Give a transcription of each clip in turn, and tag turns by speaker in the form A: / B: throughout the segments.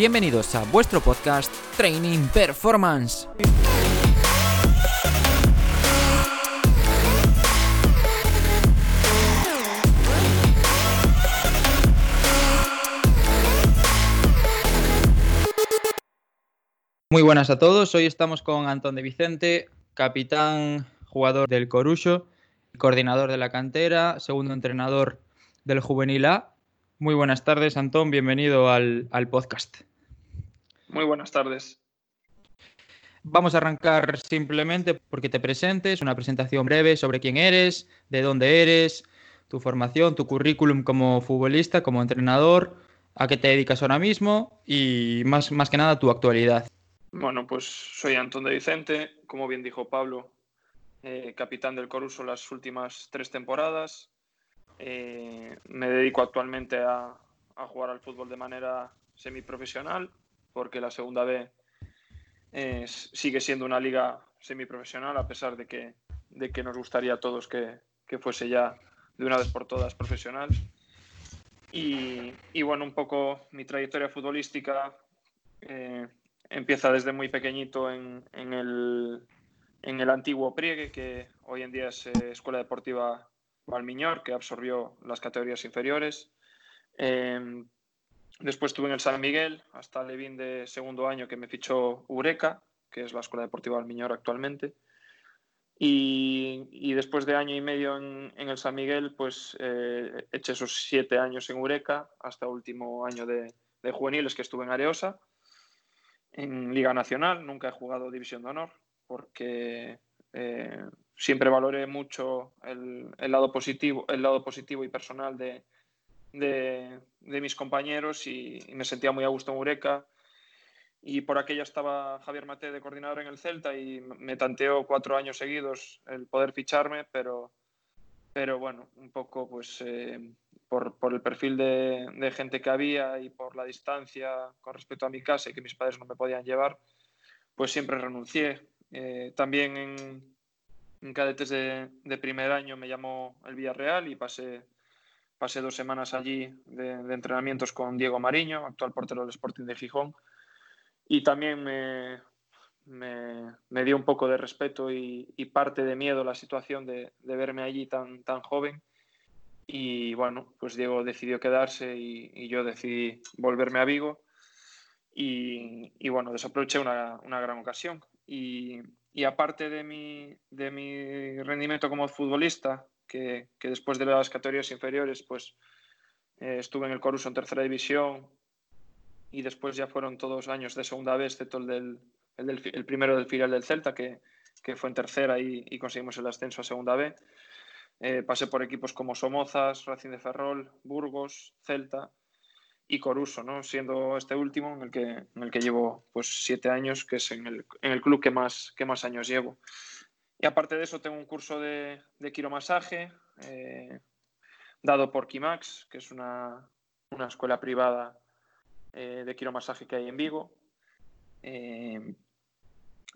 A: Bienvenidos a vuestro podcast Training Performance. Muy buenas a todos, hoy estamos con Antón de Vicente, capitán, jugador del Corucho, coordinador de la cantera, segundo entrenador del Juvenil A. Muy buenas tardes, Antón, bienvenido al, podcast.
B: Muy buenas tardes.
A: Vamos a arrancar simplemente porque te presentes, una presentación breve sobre quién eres, de dónde eres, tu formación, tu currículum como futbolista, como entrenador, a qué te dedicas ahora mismo y más, más que nada tu actualidad.
B: Bueno, pues soy Antón de Vicente, como bien dijo Pablo, eh, capitán del Coruso las últimas tres temporadas. Eh, me dedico actualmente a, jugar al fútbol de manera semiprofesional, porque la segunda B sigue siendo una liga semiprofesional, a pesar de que, de que nos gustaría a todos que, fuese ya de una vez por todas profesional. Y, bueno, un poco mi trayectoria futbolística eh, empieza desde muy pequeñito en, el, en el antiguo Priegue, que hoy en día es eh, Escuela Deportiva Valmiñor, que absorbió las categorías inferiores. Em, después estuve en el San Miguel, hasta Levín de segundo año, que me fichó Ureca, que es la Escuela Deportiva Valmiñor actualmente. Y, después de año y medio en, el San Miguel, pues eh, eché esos siete años en Ureca, hasta el último año de, de juveniles que estuve en Areosa en Liga Nacional, nunca he jugado División de Honor porque eh, siempre valoré mucho el, lado positivo, el lado positivo y personal de, de, mis compañeros y, me sentía muy a gusto en Ureca. Y por aquella estaba Javier Mate de coordinador en el Celta y me tanteó cuatro años seguidos el poder ficharme, pero, pero bueno, un poco pues eh, por, el perfil de, gente que había y por la distancia con respecto a mi casa y que mis padres no me podían llevar, pues siempre renuncié. Eh, también en, cadetes de, primer año me llamó el Villarreal y pasé, pasé dos semanas allí de, entrenamientos con Diego Mariño, actual portero del Sporting de Gijón. Y también me, me, dio un poco de respeto y, parte de miedo la situación de, de verme allí tan, tan joven y bueno, pues Diego decidió quedarse y, yo decidí volverme a Vigo. Y, bueno, desaproveché una, una gran ocasión. Y, aparte de mi, de mi rendimiento como futbolista, que, después de las categorías inferiores, pues eh, estuve en el Coruso en tercera división y después ya fueron todos años de segunda vez, excepto el, del, el, primero del filial del Celta, que, que fue en tercera y, conseguimos el ascenso a segunda B. Eh, pasé por equipos como Somozas, Racing de Ferrol, Burgos, Celta y Coruso, ¿no? siendo este último en el que, en el que llevo pues, siete años, que es en el, en el club que más, que más años llevo. Y aparte de eso, tengo un curso de, de quiromasaje eh, dado por Kimax, que es una, una escuela privada eh, de quiromasaje que hay en Vigo.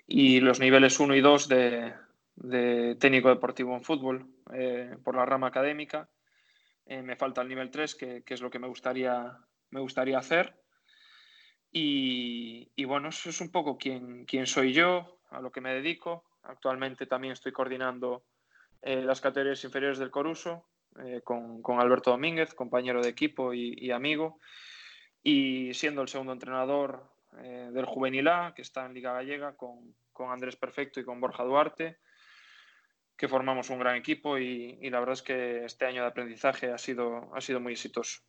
B: y los niveles 1 y 2 de, técnico deportivo en fútbol eh, por la rama académica. Eh, me falta el nivel 3, que, es lo que me gustaría, me gustaría hacer. Y, bueno, eso es un poco quién, quién, soy yo, a lo que me dedico. Actualmente también estoy coordinando eh, las categorías inferiores del Coruso con, con, Alberto Domínguez, compañero de equipo y, amigo. Y siendo el segundo entrenador del Juvenil A, que está en Liga Gallega, con, con Andrés Perfecto y con Borja Duarte que formamos un gran equipo y, la verdad es que este año de aprendizaje ha sido, ha sido muy exitoso.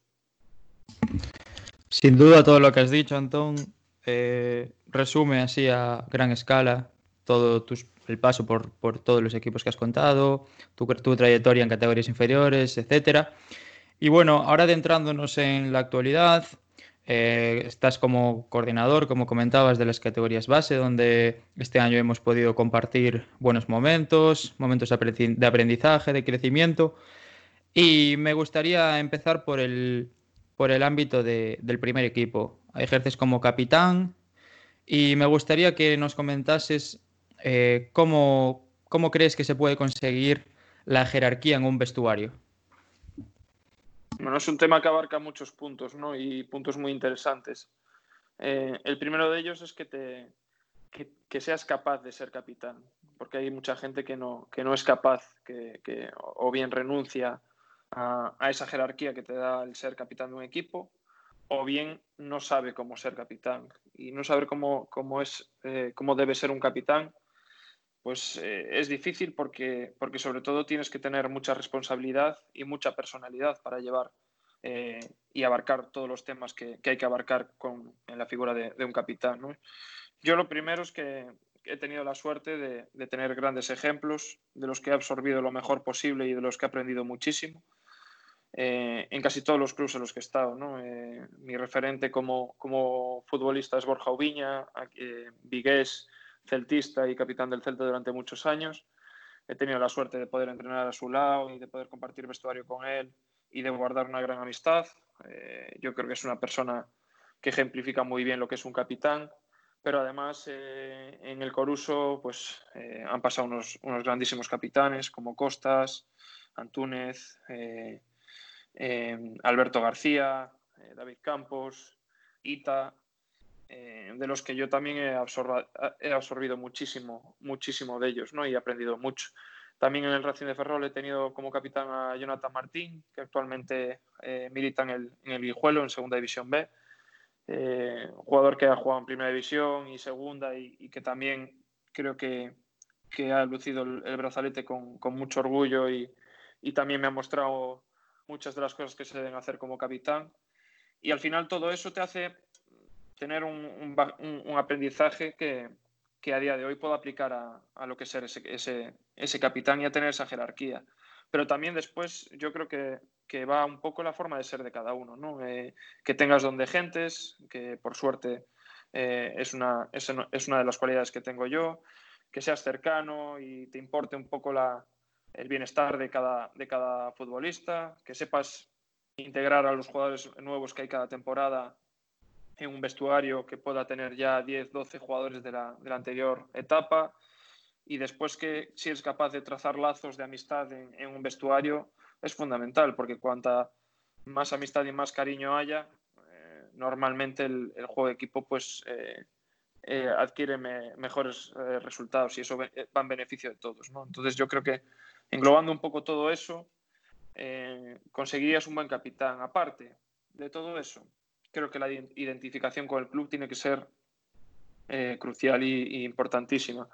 A: Sin duda todo lo que has dicho, Antón, eh, resume así a gran escala todo el paso por, todos los equipos que has contado, tu, tu trayectoria en categorías inferiores, etcétera. Y bueno, ahora adentrándonos en la actualidad, eh, estás como coordinador, como comentabas, de las categorías base, donde este año hemos podido compartir buenos momentos, momentos de aprendizaje, de crecimiento. Y me gustaría empezar por el, por el ámbito del primer equipo. Ejerces como capitán y me gustaría que nos comentases eh, cómo, cómo crees que se puede conseguir la jerarquía en un vestuario.
B: Bueno, es un tema que abarca muchos puntos, ¿no? Y puntos muy interesantes. Eh, el primero de ellos es que, te, que, seas capaz de ser capitán, porque hay mucha gente que no, que no es capaz, que, que o bien renuncia a, esa jerarquía que te da el ser capitán de un equipo, o bien no sabe cómo ser capitán. Y no saber cómo, cómo es, eh, cómo debe ser un capitán, pues eh, es difícil porque, porque sobre todo tienes que tener mucha responsabilidad y mucha personalidad para llevar eh, y abarcar todos los temas que, que hay que abarcar con, en la figura de, de un capitán. ¿no? Yo lo primero es que he tenido la suerte de, de, tener grandes ejemplos de los que he absorbido lo mejor posible y de los que he aprendido muchísimo eh, en casi todos los clubes en los que he estado. ¿no? Eh, mi referente como, como, futbolista es Borja Ubiña, eh, vigués, celtista y capitán del Celta durante muchos años. He tenido la suerte de poder entrenar a su lado y de poder compartir vestuario con él y de guardar una gran amistad. Eh, yo creo que es una persona que ejemplifica muy bien lo que es un capitán, pero además eh, en el Coruso pues, eh, han pasado unos, unos, grandísimos capitanes como Costas, Antúnez, Alberto García, David Campos, Ita, eh, de los que yo también he, absorbido muchísimo, muchísimo de ellos ¿no? y he aprendido mucho. También en el Racing de Ferrol he tenido como capitán a Jonathan Martín, que actualmente eh, milita en el, en el Guijuelo, en Segunda División B. Eh, jugador que ha jugado en Primera División y Segunda y, que también creo que, que ha lucido el, brazalete con, con, mucho orgullo y, y también me ha mostrado muchas de las cosas que se deben hacer como capitán. Y al final todo eso te hace tener un, un, aprendizaje que, que, a día de hoy puedo aplicar a, a lo que es ser ese, ese, ese, capitán y a tener esa jerarquía. Pero también después yo creo que, que va un poco la forma de ser de cada uno, ¿no? Eh, que tengas donde gentes, que por suerte eh, es, una, es, es, una de las cualidades que tengo yo, que seas cercano y te importe un poco la, el bienestar de cada, de cada futbolista, que sepas integrar a los jugadores nuevos que hay cada temporada en un vestuario que pueda tener ya 10, 12 jugadores de la, de la anterior etapa y después que si eres capaz de trazar lazos de amistad en, un vestuario es fundamental porque cuanta más amistad y más cariño haya, eh, normalmente el, el, juego de equipo pues eh, eh, adquiere me, mejores resultados y eso va en beneficio de todos. ¿no? Entonces yo creo que englobando un poco todo eso, conseguirías un buen capitán. Aparte de todo eso, creo que la identificación con el club tiene que ser eh, crucial y, y importantísima.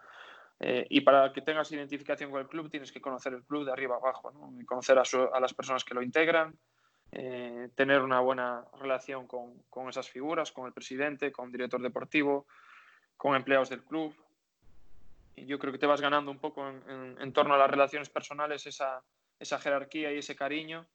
B: Eh, y para que tengas identificación con el club tienes que conocer el club de arriba abajo, ¿no? conocer a, su, a, las personas que lo integran, eh, tener una buena relación con, con, esas figuras, con el presidente, con el director deportivo, con empleados del club. Y yo creo que te vas ganando un poco en, en, en torno a las relaciones personales esa, esa jerarquía y ese cariño.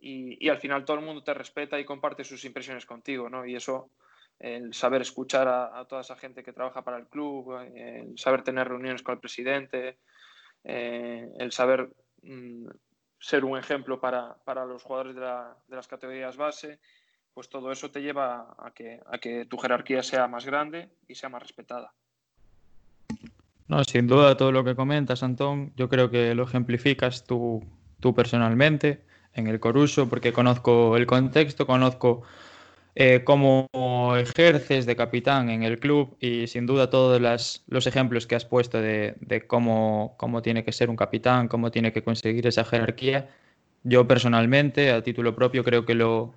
B: Y, al final todo el mundo te respeta y comparte sus impresiones contigo, ¿no? Y eso, el saber escuchar a, a toda esa gente que trabaja para el club, el saber tener reuniones con el presidente, eh, el saber mm, ser un ejemplo para, para los jugadores de, la, de, las categorías base, pues todo eso te lleva a que, a que tu jerarquía sea más grande y sea más respetada.
A: No, sin duda todo lo que comentas, Antón, yo creo que lo ejemplificas tú, tú personalmente en el Coruso, porque conozco el contexto, conozco eh, cómo ejerces de capitán en el club y sin duda todos los ejemplos que has puesto de, de cómo, cómo, tiene que ser un capitán, cómo tiene que conseguir esa jerarquía, yo personalmente, a título propio, creo que lo,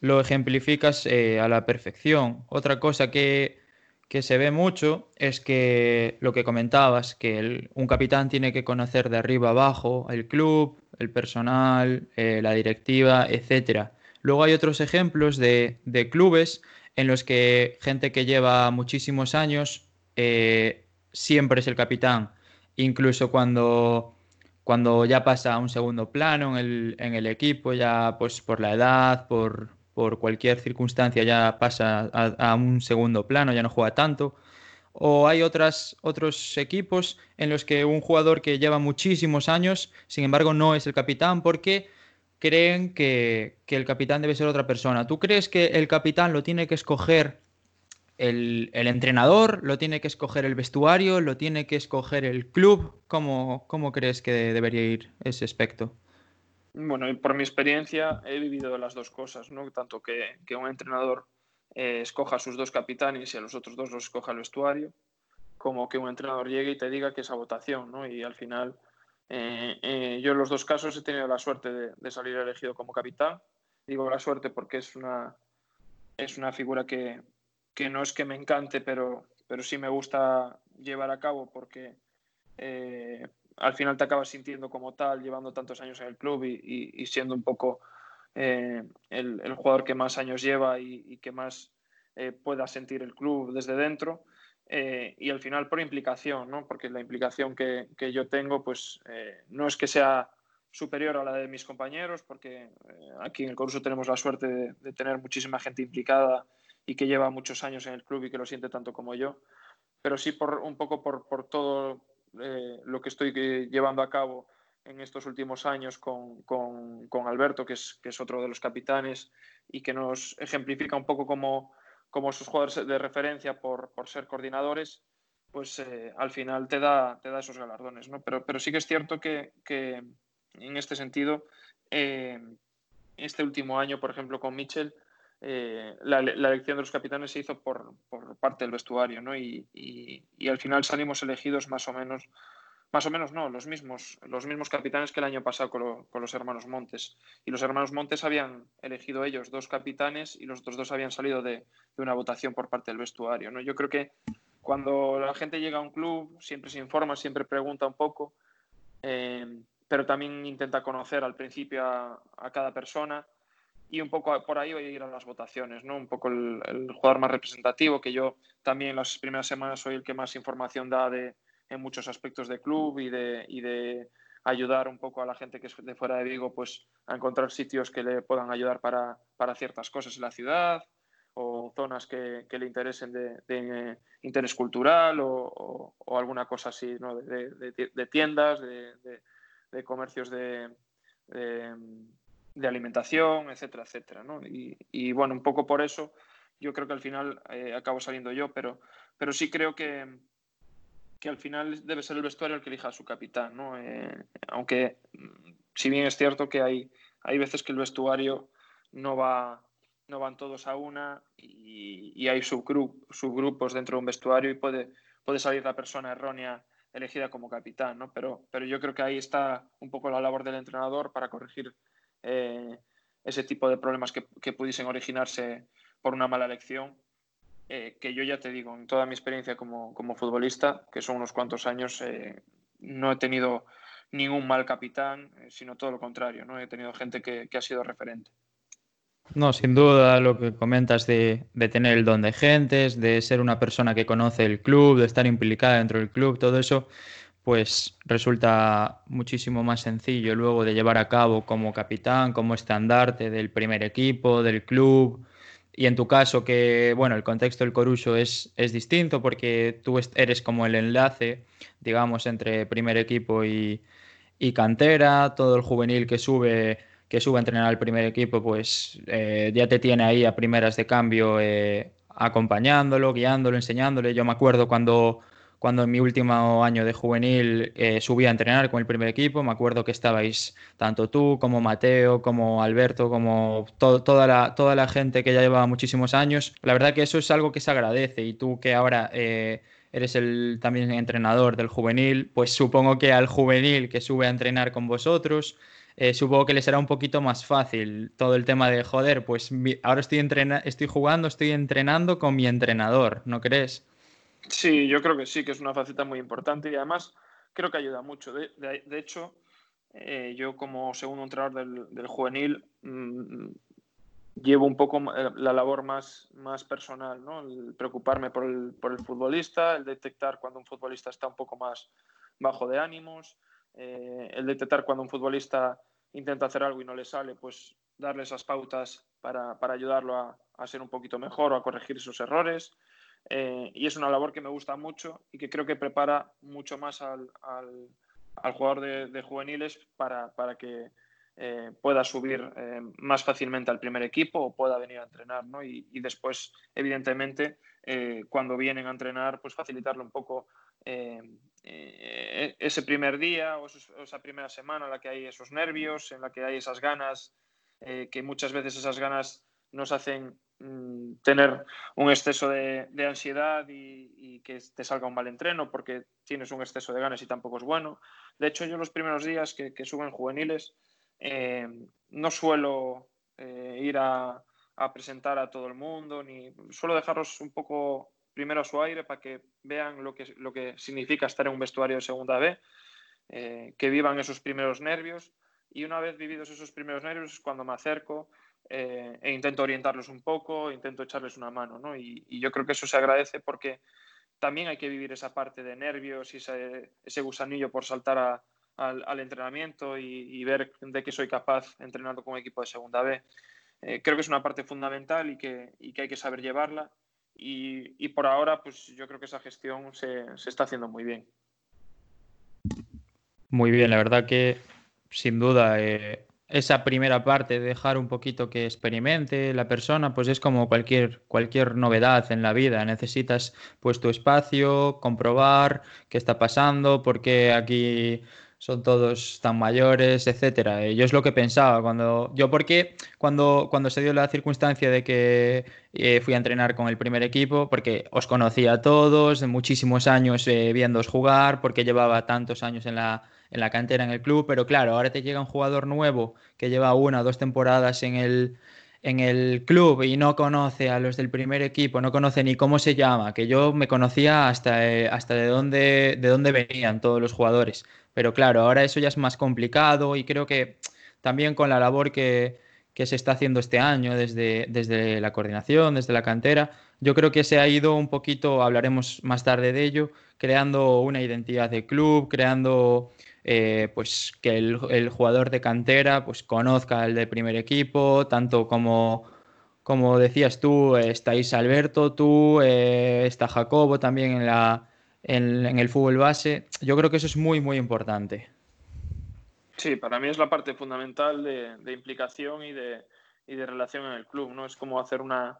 A: lo ejemplificas eh, a la perfección. Otra cosa que, que se ve mucho es que lo que comentabas, que el, un capitán tiene que conocer de arriba abajo el club, el personal, eh, la directiva, etcétera. Luego hay otros ejemplos de, de, clubes en los que gente que lleva muchísimos años eh, siempre es el capitán, incluso cuando, cuando ya pasa a un segundo plano en el, en el equipo, ya pues por la edad, por, por cualquier circunstancia ya pasa a, un segundo plano, ya no juega tanto. O hay otros equipos en los que un jugador que lleva muchísimos años, sin embargo, no es el capitán porque creen que, que el capitán debe ser otra persona. ¿Tú crees que el capitán lo tiene que escoger el, el, entrenador, lo tiene que escoger el vestuario, lo tiene que escoger el club? ¿Cómo, cómo crees que debería ir ese aspecto?
B: Bueno, por mi experiencia he vivido las dos cosas, ¿no? Tanto que, un entrenador escoja a sus dos capitanes y a los otros dos los escoja el vestuario, como que un entrenador llegue y te diga que esa votación, ¿no? Y al final, yo en los dos casos he tenido la suerte de, salir elegido como capitán. Digo la suerte porque es una, es una figura que, que no es que me encante, pero, pero sí me gusta llevar a cabo porque eh, al final te acabas sintiendo como tal, llevando tantos años en el club y, siendo un poco eh, el, jugador que más años lleva y, que más eh, pueda sentir el club desde dentro. y al final por implicación, ¿no? porque la implicación que, yo tengo pues no es que sea superior a la de mis compañeros, porque aquí en el curso tenemos la suerte de, tener muchísima gente implicada y que lleva muchos años en el club y que lo siente tanto como yo, pero sí por un poco por, por todo eh, lo que estoy eh, llevando a cabo en estos últimos años con, con, con Alberto, que es, que es, otro de los capitanes y que nos ejemplifica un poco como, como sus jugadores de referencia por, por ser coordinadores, pues eh, al final te da, te da esos galardones. ¿no? Pero, pero sí que es cierto que, que en este sentido, este último año, por ejemplo, con Mitchell, eh, la, elección de los capitanes se hizo por, parte del vestuario, ¿no? Y, al final salimos elegidos más o menos, más o menos no, los mismos, los mismos capitanes que el año pasado con, los hermanos Montes. Y los hermanos Montes habían elegido ellos dos capitanes y los otros dos habían salido de, una votación por parte del vestuario, ¿no? Yo creo que cuando la gente llega a un club siempre se informa, siempre pregunta un poco, eh, pero también intenta conocer al principio a cada persona y un poco por ahí voy a ir a las votaciones, ¿no? Un poco el, jugador más representativo, que yo también en las primeras semanas soy el que más información da de, en muchos aspectos de club y de, y de ayudar un poco a la gente que es de fuera de Vigo pues a encontrar sitios que le puedan ayudar para, para ciertas cosas en la ciudad o zonas que, le interesen de, de, interés cultural o, alguna cosa así, ¿no? de tiendas, de, comercios de, de alimentación, etcétera, etcétera. ¿no? Y, bueno, un poco por eso yo creo que al final eh, acabo saliendo yo, pero, pero sí creo que, que al final debe ser el vestuario el que elija a su capitán. ¿no? Eh, aunque, mm, si bien es cierto que hay, hay veces que el vestuario no va no van todos a una y, hay subgrupos dentro de un vestuario y puede, puede salir la persona errónea elegida como capitán, ¿no? Pero, pero yo creo que ahí está un poco la labor del entrenador para corregir eh, ese tipo de problemas que, pudiesen originarse por una mala elección. Eh, que yo ya te digo, en toda mi experiencia como, futbolista, que son unos cuantos años, eh, no he tenido ningún mal capitán, sino todo lo contrario, ¿no? He tenido gente que, ha sido referente.
A: No, sin duda lo que comentas de, de, tener el don de gentes, de ser una persona que conoce el club, de estar implicada dentro del club, todo eso pues resulta muchísimo más sencillo luego de llevar a cabo como capitán, como estandarte del primer equipo, del club. Y en tu caso, que bueno, el contexto del Coruso es, es distinto porque tú eres como el enlace, digamos, entre primer equipo y, cantera, todo el juvenil que sube, que sube a entrenar al primer equipo, pues eh, ya te tiene ahí a primeras de cambio eh, acompañándolo, guiándolo, enseñándole. Yo me acuerdo cuando cuando en mi último año de juvenil eh, subí a entrenar con el primer equipo. Me acuerdo que estabais tanto tú como Mateo, como Alberto, como toda, la, toda la gente que ya lleva muchísimos años. La verdad que eso es algo que se agradece y tú que ahora... Eh, eres el también entrenador del juvenil, pues supongo que al juvenil que sube a entrenar con vosotros, eh, supongo que le será un poquito más fácil todo el tema de joder, pues ahora estoy, estoy jugando, estoy entrenando con mi entrenador, ¿no crees?
B: Sí, yo creo que sí, que es una faceta muy importante y además creo que ayuda mucho. De, hecho, eh, yo como segundo entrenador del, juvenil mm, llevo un poco eh, la labor más, más personal, ¿no? El preocuparme por el, por el, futbolista, el detectar cuando un futbolista está un poco más bajo de ánimos, eh, el detectar cuando un futbolista intenta hacer algo y no le sale, pues darle esas pautas para, para ayudarlo a, a, ser un poquito mejor o a corregir sus errores. Eh, y es una labor que me gusta mucho y que creo que prepara mucho más al, jugador de, juveniles para, para que eh, pueda subir eh, más fácilmente al primer equipo o pueda venir a entrenar. ¿no? Y, después, evidentemente, cuando vienen a entrenar, pues facilitarle un poco ese primer día o, esa primera semana en la que hay esos nervios, en la que hay esas ganas, que muchas veces esas ganas nos hacen mm, tener un exceso de, ansiedad y, que te salga un mal entreno porque tienes un exceso de ganas y tampoco es bueno. De hecho, yo los primeros días que, suben juveniles eh, no suelo eh, ir a, presentar a todo el mundo, ni suelo dejarlos un poco primero a su aire para que vean lo que, lo que significa estar en un vestuario de segunda B, eh, que vivan esos primeros nervios y una vez vividos esos primeros nervios es cuando me acerco eh, e intento orientarlos un poco, intento echarles una mano, ¿no? Y, yo creo que eso se agradece porque también hay que vivir esa parte de nervios y ese, gusanillo por saltar al, entrenamiento y, ver de qué soy capaz entrenando con un equipo de segunda B. Eh, creo que es una parte fundamental y que, hay que saber llevarla y, por ahora pues yo creo que esa gestión se, se está haciendo muy bien.
A: Muy bien, la verdad que sin duda, eh, esa primera parte, de dejar un poquito que experimente la persona, pues es como cualquier, cualquier novedad en la vida. Necesitas pues tu espacio, comprobar qué está pasando, porque aquí son todos tan mayores, etcétera. Yo es lo que pensaba cuando yo porque cuando cuando se dio la circunstancia de que eh, fui a entrenar con el primer equipo, porque os conocía a todos, muchísimos años eh, jugar, porque llevaba tantos años en la en la cantera en el club, pero claro, ahora te llega un jugador nuevo que lleva una o dos temporadas en el, en el club y no conoce a los del primer equipo, no conoce ni cómo se llama, que yo me conocía hasta, eh, hasta de, dónde, de dónde venían todos los jugadores. Pero claro, ahora eso ya es más complicado y creo que también con la labor que, que se está haciendo este año desde, desde la coordinación, desde la cantera, yo creo que se ha ido un poquito, hablaremos más tarde de ello, creando una identidad de club, creando eh, pues que el, jugador de cantera pues conozca al de primer equipo, tanto como, como decías tú, estáis Alberto, tú, eh, está Jacobo también en, la, en, el fútbol base. Yo creo que eso es muy, muy importante.
B: Sí, para mí es la parte fundamental de, implicación y de, y de, relación en el club, ¿no? Es como hacer una,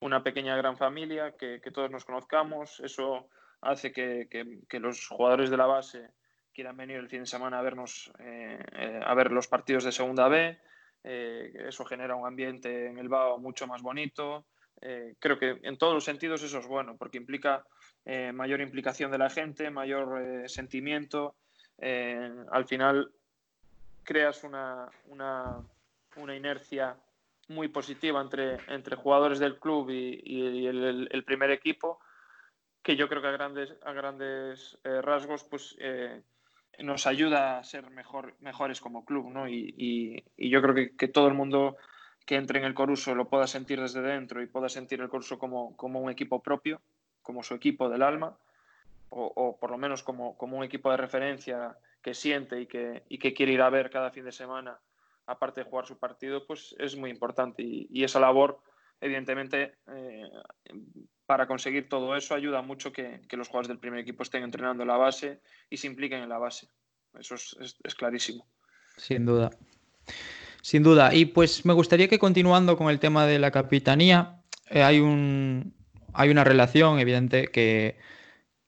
B: una pequeña gran familia, que, todos nos conozcamos, eso hace que, que los jugadores de la base quieran venir el fin de semana a vernos, eh, eh, a ver los partidos de Segunda B. Eh, eso genera un ambiente en el BAO mucho más bonito. creo que en todos los sentidos eso es bueno, porque implica mayor implicación de la gente, mayor sentimiento. al final creas una, una, una, inercia muy positiva entre, entre jugadores del club y, el, el, primer equipo, que yo creo que a grandes, a grandes rasgos pues, nos ayuda a ser mejor, mejores como club, ¿no? Y, yo creo que, todo el mundo que entre en el Coruso lo pueda sentir desde dentro y pueda sentir el Coruso como, un equipo propio, como su equipo del alma, o, por lo menos como, un equipo de referencia que siente y que, que quiere ir a ver cada fin de semana, aparte de jugar su partido, pues es muy importante. Y, esa labor, evidentemente, eh, para conseguir todo eso ayuda mucho que, los jugadores del primer equipo estén entrenando en la base y se impliquen en la base. Eso es, clarísimo.
A: Sin duda. Sin duda. Y pues me gustaría que continuando con el tema de la capitanía, eh, hay, un, hay una relación evidente que,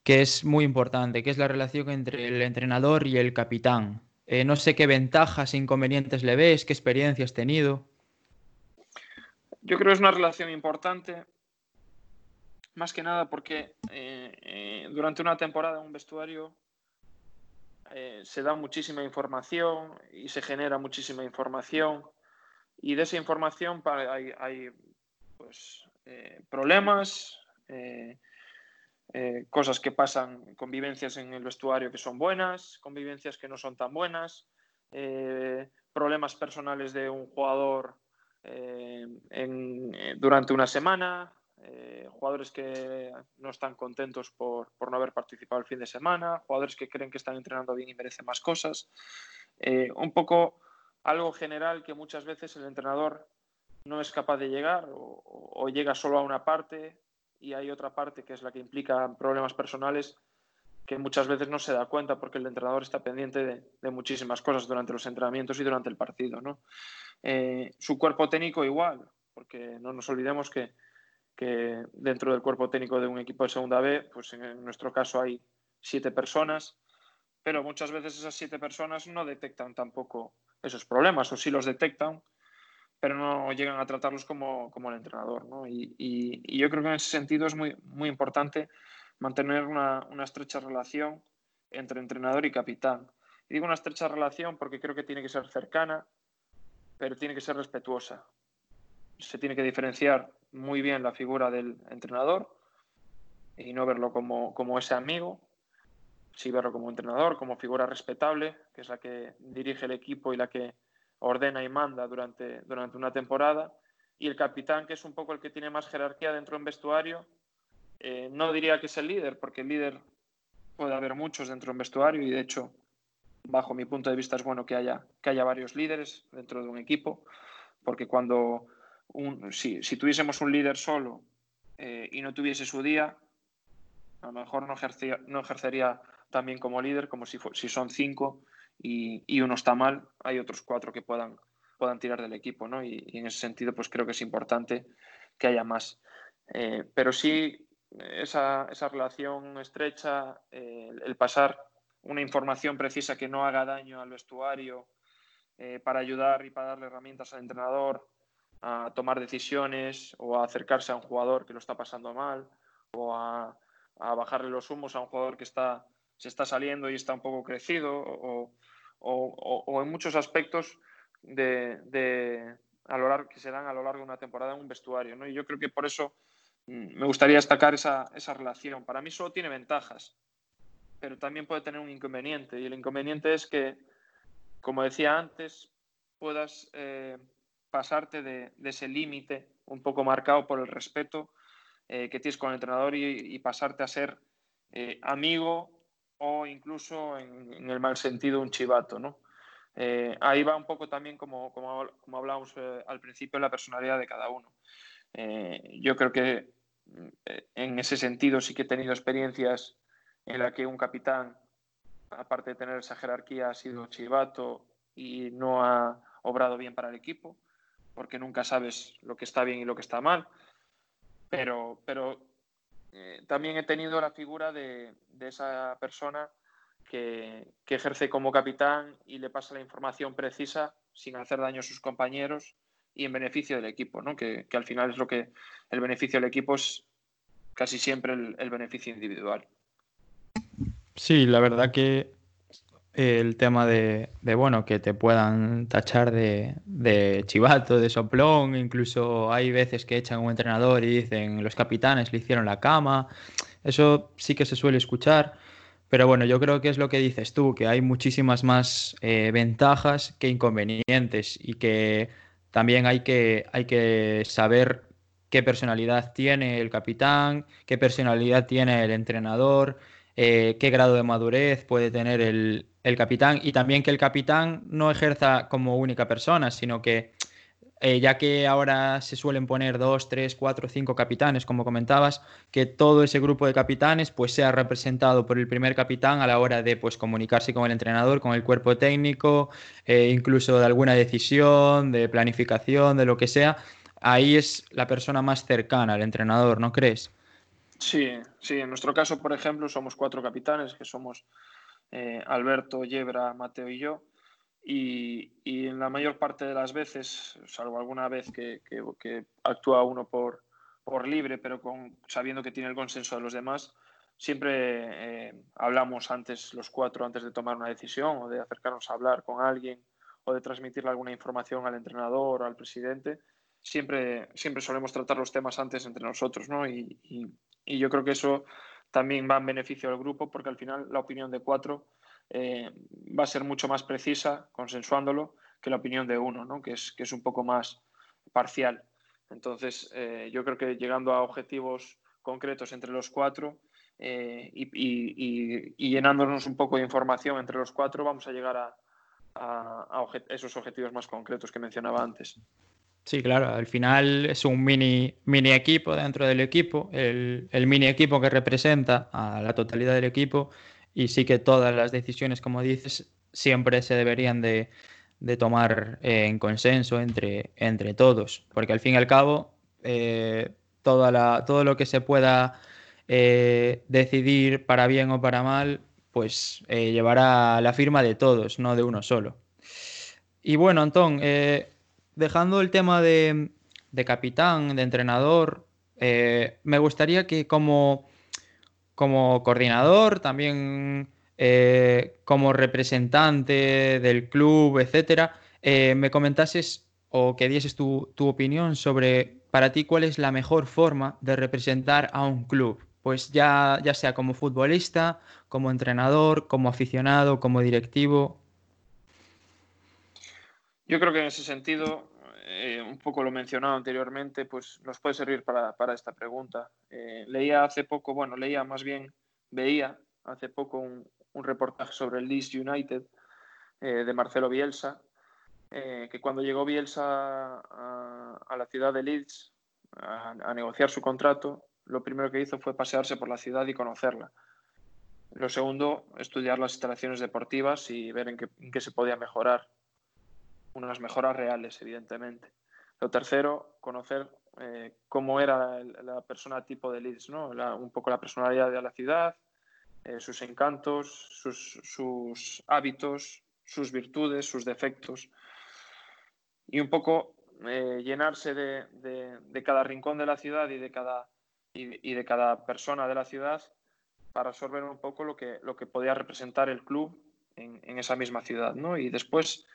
A: que, es muy importante, que es la relación entre el entrenador y el capitán. Eh, no sé qué ventajas e inconvenientes le ves, qué experiencia has tenido.
B: Yo creo que es una relación importante más que nada porque eh, eh, durante una temporada en un vestuario eh, se da muchísima información y se genera muchísima información. Y de esa información hay, hay pues, problemas, cosas que pasan, convivencias en el vestuario que son buenas, convivencias que no son tan buenas, problemas personales de un jugador durante una semana, eh, jugadores que no están contentos por, no haber participado el fin de semana, jugadores que creen que están entrenando bien y merecen más cosas. Eh, un poco algo general que muchas veces el entrenador no es capaz de llegar o, llega solo a una parte y hay otra parte que es la que implica problemas personales que muchas veces no se da cuenta porque el entrenador está pendiente de, muchísimas cosas durante los entrenamientos y durante el partido. Eh, su cuerpo técnico igual, porque no nos olvidemos que que dentro del cuerpo técnico de un equipo de segunda B, pues en nuestro caso hay siete personas, pero muchas veces esas siete personas no detectan tampoco esos problemas, o si los detectan, pero no llegan a tratarlos como, como el entrenador. ¿no? Y, y, yo creo que en ese sentido es muy, muy importante mantener una, una estrecha relación entre entrenador y capitán. Y digo una estrecha relación porque creo que tiene que ser cercana, pero tiene que ser respetuosa. Se tiene que diferenciar muy bien la figura del entrenador y no verlo como, como ese amigo, sí verlo como entrenador, como figura respetable, que es la que dirige el equipo y la que ordena y manda durante, durante una temporada, y el capitán, que es un poco el que tiene más jerarquía dentro de vestuario. Eh, no diría que es el líder, porque el líder puede haber muchos dentro de un vestuario y de hecho, bajo mi punto de vista, es bueno que haya, que haya varios líderes dentro de un equipo, porque cuando un, si, si, tuviésemos un líder solo eh, y no tuviese su día, a lo mejor no ejercería, no ejercería tan bien como líder como si, si son cinco y, uno está mal, hay otros cuatro que puedan, puedan tirar del equipo, ¿no? Y, en ese sentido, pues creo que es importante que haya más. Eh, pero sí, esa, esa relación estrecha, eh, el pasar una información precisa que no haga daño al vestuario eh, para ayudar y para darle herramientas al entrenador a tomar decisiones o a acercarse a un jugador que lo está pasando mal o a, bajarle los humos a un jugador que está, se está saliendo y está un poco crecido o, o, en muchos aspectos de, a lo largo, que se dan a lo largo de una temporada en un vestuario. ¿no? Y yo creo que por eso me gustaría destacar esa, esa relación. Para mí solo tiene ventajas, pero también puede tener un inconveniente. Y el inconveniente es que, como decía antes, puedas eh, pasarte de, ese límite un poco marcado por el respeto eh, que tienes con el entrenador y, pasarte a ser eh, amigo o incluso en, el mal sentido un chivato, ¿no? Ahí va un poco también, como, como, como hablábamos al principio, la personalidad de cada uno. Yo creo que en ese sentido sí que he tenido experiencias en las que un capitán, aparte de tener esa jerarquía, ha sido chivato y no ha obrado bien para el equipo, porque nunca sabes lo que está bien y lo que está mal. Pero, pero eh, también he tenido la figura de, esa persona que, ejerce como capitán y le pasa la información precisa sin hacer daño a sus compañeros y en beneficio del equipo, ¿no? que, al final es lo que el beneficio del equipo es casi siempre el beneficio individual.
A: Sí, la verdad que el tema de, bueno, que te puedan tachar de, chivato, de soplón, incluso hay veces que echan a un entrenador y dicen los capitanes le hicieron la cama, eso sí que se suele escuchar, pero bueno, yo creo que es lo que dices tú, que hay muchísimas más eh, ventajas que inconvenientes y que también hay que, hay que saber qué personalidad tiene el capitán, qué personalidad tiene el entrenador, eh, qué grado de madurez puede tener el, el capitán y también que el capitán no ejerza como única persona, sino que eh, ya que ahora se suelen poner dos, tres, cuatro, cinco capitanes, como comentabas, que todo ese grupo de capitanes pues sea representado por el primer capitán a la hora de pues comunicarse con el entrenador, con el cuerpo técnico, eh, incluso de alguna decisión, de planificación, de lo que sea. Ahí es la persona más cercana al entrenador, ¿no crees?
B: Sí, sí. En nuestro caso, por ejemplo, somos cuatro capitanes, que somos eh, Alberto, Yebra, Mateo y yo. Y, en la mayor parte de las veces, salvo alguna vez que, actúa uno por, por libre, pero con, sabiendo que tiene el consenso de los demás, siempre eh, hablamos antes, los cuatro, antes de tomar una decisión o de acercarnos a hablar con alguien o de transmitirle alguna información al entrenador o al presidente. Siempre, siempre solemos tratar los temas antes entre nosotros, ¿no? y, y yo creo que eso también va en beneficio del grupo porque al final la opinión de cuatro eh, va a ser mucho más precisa, consensuándolo, que la opinión de uno, ¿no? que, es, que es un poco más parcial. Entonces, eh, yo creo que llegando a objetivos concretos entre los cuatro eh, y, llenándonos un poco de información entre los cuatro, vamos a llegar a, esos objetivos más concretos que mencionaba antes.
A: Sí, claro, al final es un mini, mini equipo dentro del equipo, el, mini equipo que representa a la totalidad del equipo y sí que todas las decisiones, como dices, siempre se deberían de, tomar eh, en consenso entre, entre todos, porque al fin y al cabo eh, toda la, todo lo que se pueda eh, decidir para bien o para mal, pues llevará la firma de todos, no de uno solo. Y bueno, Antón, dejando el tema de, capitán, de entrenador, me gustaría que como, como coordinador, también eh, como representante del club, etcétera, eh, me comentases o que dieses tu, opinión sobre para ti cuál es la mejor forma de representar a un club. Pues ya, ya sea como futbolista, como entrenador, como aficionado, como directivo.
B: Yo creo que en ese sentido, eh, un poco lo mencionado anteriormente, pues nos puede servir para, esta pregunta. Eh, leía hace poco, bueno, leía más bien, veía hace poco un, reportaje sobre el Leeds United eh, de Marcelo Bielsa, que cuando llegó Bielsa a, la ciudad de Leeds a, negociar su contrato, lo primero que hizo fue pasearse por la ciudad y conocerla. Lo segundo, estudiar las instalaciones deportivas y ver en qué se podía mejorar unas mejoras reales, evidentemente. Lo tercero, conocer eh, cómo era la persona tipo de Leeds, ¿no? un poco la personalidad de la ciudad, eh, sus encantos, sus, hábitos, sus virtudes, sus defectos. Y un poco eh, llenarse de, cada rincón de la ciudad y de cada, y, de cada persona de la ciudad para absorber un poco lo que, lo que podía representar el club en, en esa misma ciudad. ¿no? Y después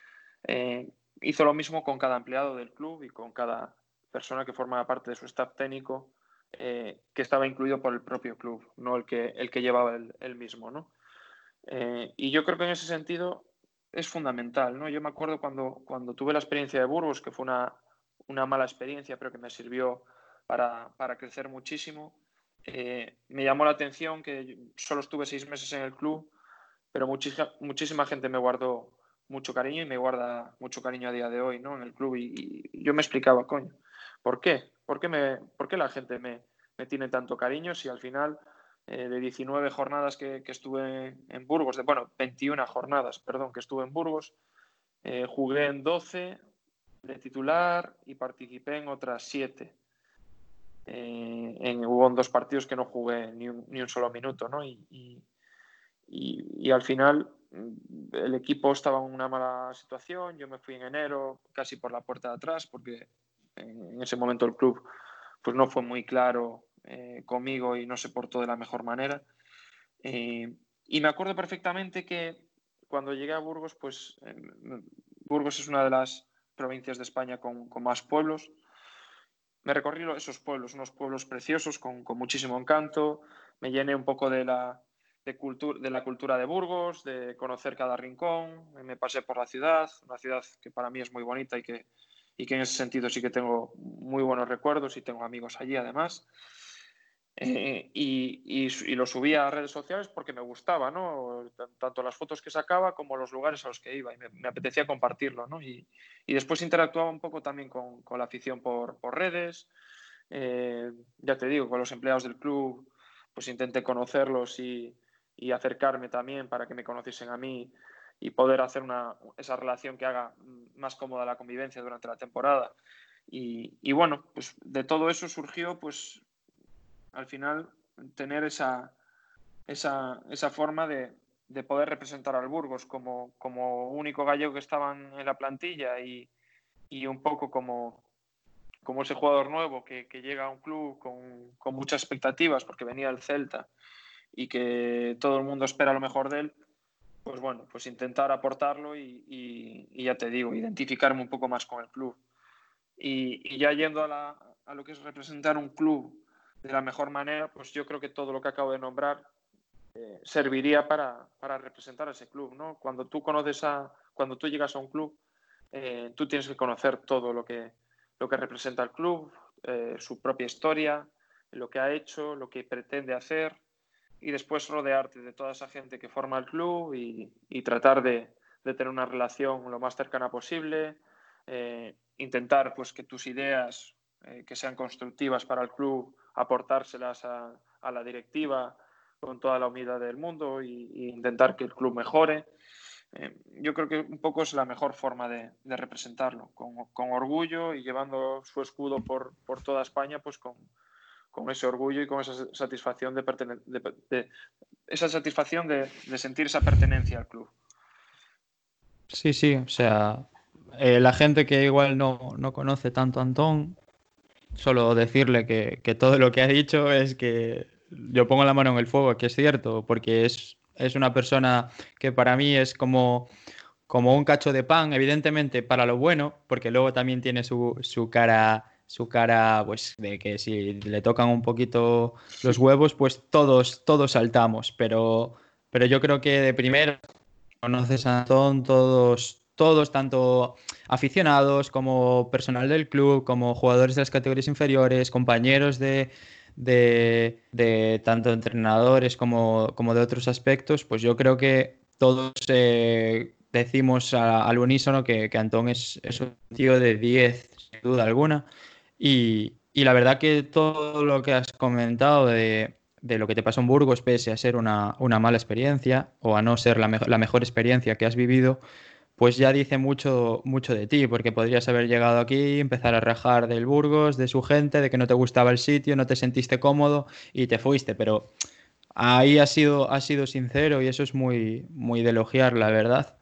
B: eh, hizo lo mismo con cada empleado del club y con cada persona que formaba parte de su staff técnico, eh, que estaba incluido por el propio club, no el que, el que llevaba el, mismo. ¿no? Eh, y yo creo que en ese sentido es fundamental. ¿no? Yo me acuerdo cuando, cuando tuve la experiencia de Burgos, que fue una, una mala experiencia, pero que me sirvió para, para crecer muchísimo. me llamó la atención que solo estuve seis meses en el club, pero muchísima, muchísima gente me guardó mucho cariño y me guarda mucho cariño a día de hoy, ¿no? En el club. Y, yo me explicaba, coño, ¿por qué? ¿Por qué, me, por qué la gente me, me, tiene tanto cariño si al final eh, de 19 jornadas que, que, estuve en Burgos, de, bueno, 21 jornadas, perdón, que estuve en Burgos, eh, jugué en 12 de titular y participé en otras 7. Eh, en, hubo dos partidos que no jugué ni un, ni un solo minuto, ¿no? Y, y al final el equipo estaba en una mala situación, yo me fui en enero casi por la puerta de atrás porque en ese momento el club pues no fue muy claro eh, conmigo y no se portó de la mejor manera. Eh, y me acuerdo perfectamente que cuando llegué a Burgos, pues Burgos es una de las provincias de España con, más pueblos. Me recorrí esos pueblos, unos pueblos preciosos con, con muchísimo encanto, me llené un poco de la, de, de la cultura de Burgos, de conocer cada rincón. Me pasé por la ciudad, una ciudad que para mí es muy bonita y que, y que en ese sentido sí que tengo muy buenos recuerdos y tengo amigos allí además. Eh, y, y, lo subía a redes sociales porque me gustaba, ¿no? Tanto las fotos que sacaba como los lugares a los que iba y me, apetecía compartirlo, ¿no? Y, y, después interactuaba un poco también con, con la afición por, por redes, eh, ya te digo, con los empleados del club, pues intenté conocerlos y, y acercarme también para que me conociesen a mí y poder hacer una, esa relación que haga más cómoda la convivencia durante la temporada. Y, bueno, pues de todo eso surgió, pues al final, tener esa, esa, esa forma de, de, poder representar al Burgos como, como único gallego que estaban en la plantilla y, y un poco como, como ese jugador nuevo que, llega a un club con, con muchas expectativas porque venía del Celta y que todo el mundo espera lo mejor de él, pues bueno, pues intentar aportarlo y, ya te digo, identificarme un poco más con el club. Y, ya yendo a, a, lo que es representar un club de la mejor manera, pues yo creo que todo lo que acabo de nombrar eh, serviría para, para, representar a ese club, ¿no? Cuando tú conoces a, cuando tú llegas a un club, eh, tú tienes que conocer todo lo que, lo que representa el club, eh, su propia historia, lo que ha hecho, lo que pretende hacer, y después rodearte de toda esa gente que forma el club y, tratar de, tener una relación lo más cercana posible, eh, intentar pues que tus ideas eh, que sean constructivas para el club, aportárselas a, la directiva con toda la humildad del mundo e intentar que el club mejore. Eh, yo creo que un poco es la mejor forma de, representarlo, con, con, orgullo y llevando su escudo por, por toda España, pues con, con ese orgullo y con esa satisfacción de, de, esa satisfacción de, sentir esa pertenencia al club.
A: Sí, sí, o sea, eh, la gente que igual no, no, conoce tanto a Antón, solo decirle que, que, todo lo que ha dicho es que yo pongo la mano en el fuego, que es cierto, porque es, es una persona que para mí es como, como un cacho de pan, evidentemente para lo bueno, porque luego también tiene su, su cara su cara, pues de que si le tocan un poquito los huevos, pues todos, todos saltamos, pero, pero yo creo que de primera conoces a Antón, todos, todos, tanto aficionados como personal del club, como jugadores de las categorías inferiores, compañeros de, de, tanto entrenadores como, como, de otros aspectos, pues yo creo que todos eh, decimos al unísono que, que Antón es, es, un tío de 10, sin duda alguna. Y, la verdad que todo lo que has comentado de, de, lo que te pasó en Burgos, pese a ser una, una mala experiencia o a no ser la, la, mejor experiencia que has vivido, pues ya dice mucho, mucho de ti, porque podrías haber llegado aquí, empezar a rajar del Burgos, de su gente, de que no te gustaba el sitio, no te sentiste cómodo y te fuiste, pero ahí has sido, sido sincero y eso es muy, muy de elogiar, la verdad.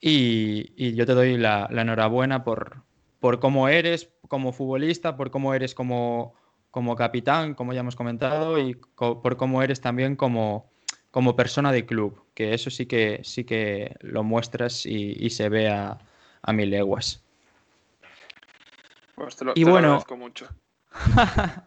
A: Y, y yo te doy la, la enhorabuena por, por cómo eres como futbolista, por cómo eres como, como capitán, como ya hemos comentado, y co por cómo eres también como, como persona de club, que eso sí que, sí que lo muestras y, y se ve a, a, mil leguas.
B: Pues te lo, y te bueno, lo mucho.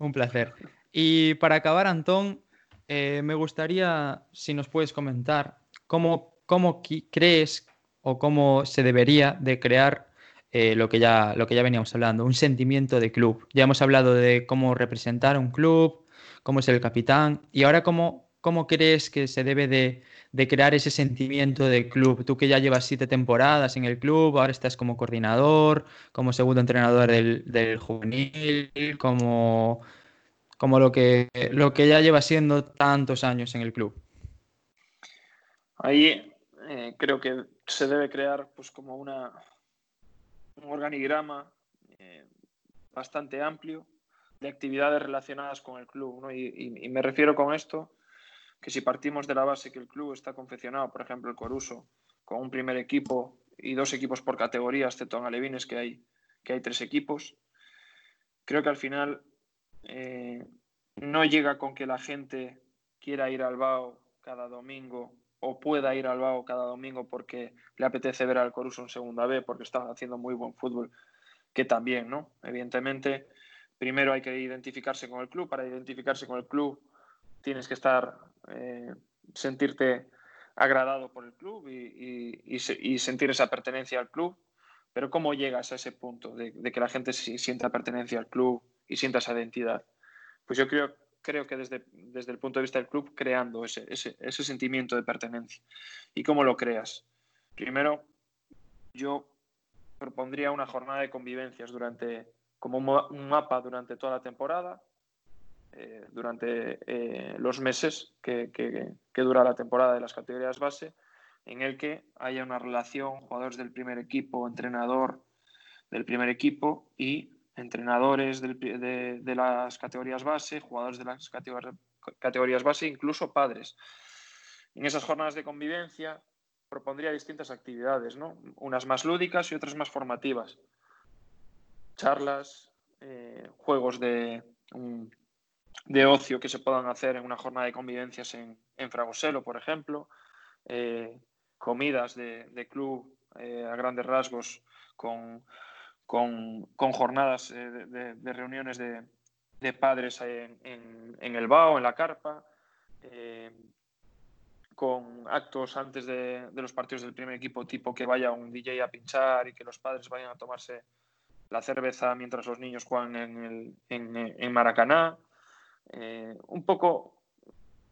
A: un placer. Y para acabar, Antón, eh, me gustaría, si nos puedes comentar, cómo, cómo crees o cómo se debería de crear eh, lo, que ya, lo que ya veníamos hablando, un sentimiento de club. Ya hemos hablado de cómo representar un club, cómo es el capitán, y ahora cómo, cómo crees que se debe de, de, crear ese sentimiento de club. Tú que ya llevas siete temporadas en el club, ahora estás como coordinador, como segundo entrenador del, del juvenil, como, como lo, que, lo que ya lleva siendo tantos años en el club.
B: Ahí eh, creo que se debe crear pues como una, un organigrama eh, bastante amplio de actividades relacionadas con el club. y, me refiero con esto que si partimos de la base que el club está confeccionado, por ejemplo, el Coruso, con un primer equipo y dos equipos por categoría, excepto en Alevines, que hay, que hay tres equipos, creo que al final eh, no llega con que la gente quiera ir al BAO cada domingo o pueda ir al Bao cada domingo porque le apetece ver al Coruso en segunda B porque está haciendo muy buen fútbol, que también, ¿no? Evidentemente, primero hay que identificarse con el club, para identificarse con el club tienes que estar, eh, sentirte agradado por el club y, sentir esa pertenencia al club, pero ¿cómo llegas a ese punto de que la gente sienta pertenencia al club y sienta esa identidad? Pues yo creo creo que desde, desde el punto de vista del club, creando ese, ese, ese sentimiento de pertenencia. ¿Y cómo lo creas? Primero, yo propondría una jornada de convivencias durante, como un mapa durante toda la temporada, eh, durante eh, los meses que, que, que, dura la temporada de las categorías base, en el que haya una relación jugadores del primer equipo, entrenador del primer equipo y entrenadores de, las categorías base, jugadores de las categorías, base, incluso padres. En esas jornadas de convivencia propondría distintas actividades, ¿no? unas más lúdicas y otras más formativas. Charlas, eh, juegos de, um, de ocio que se puedan hacer en una jornada de convivencias en, en Fragoselo, por ejemplo, eh, comidas de, de club eh, a grandes rasgos con con, jornadas eh, de, reuniones de, padres en, el BAO, en la carpa, eh, con actos antes de, los partidos del primer equipo, tipo que vaya un DJ a pinchar y que los padres vayan a tomarse la cerveza mientras los niños juegan en, el, Maracaná. Eh, un poco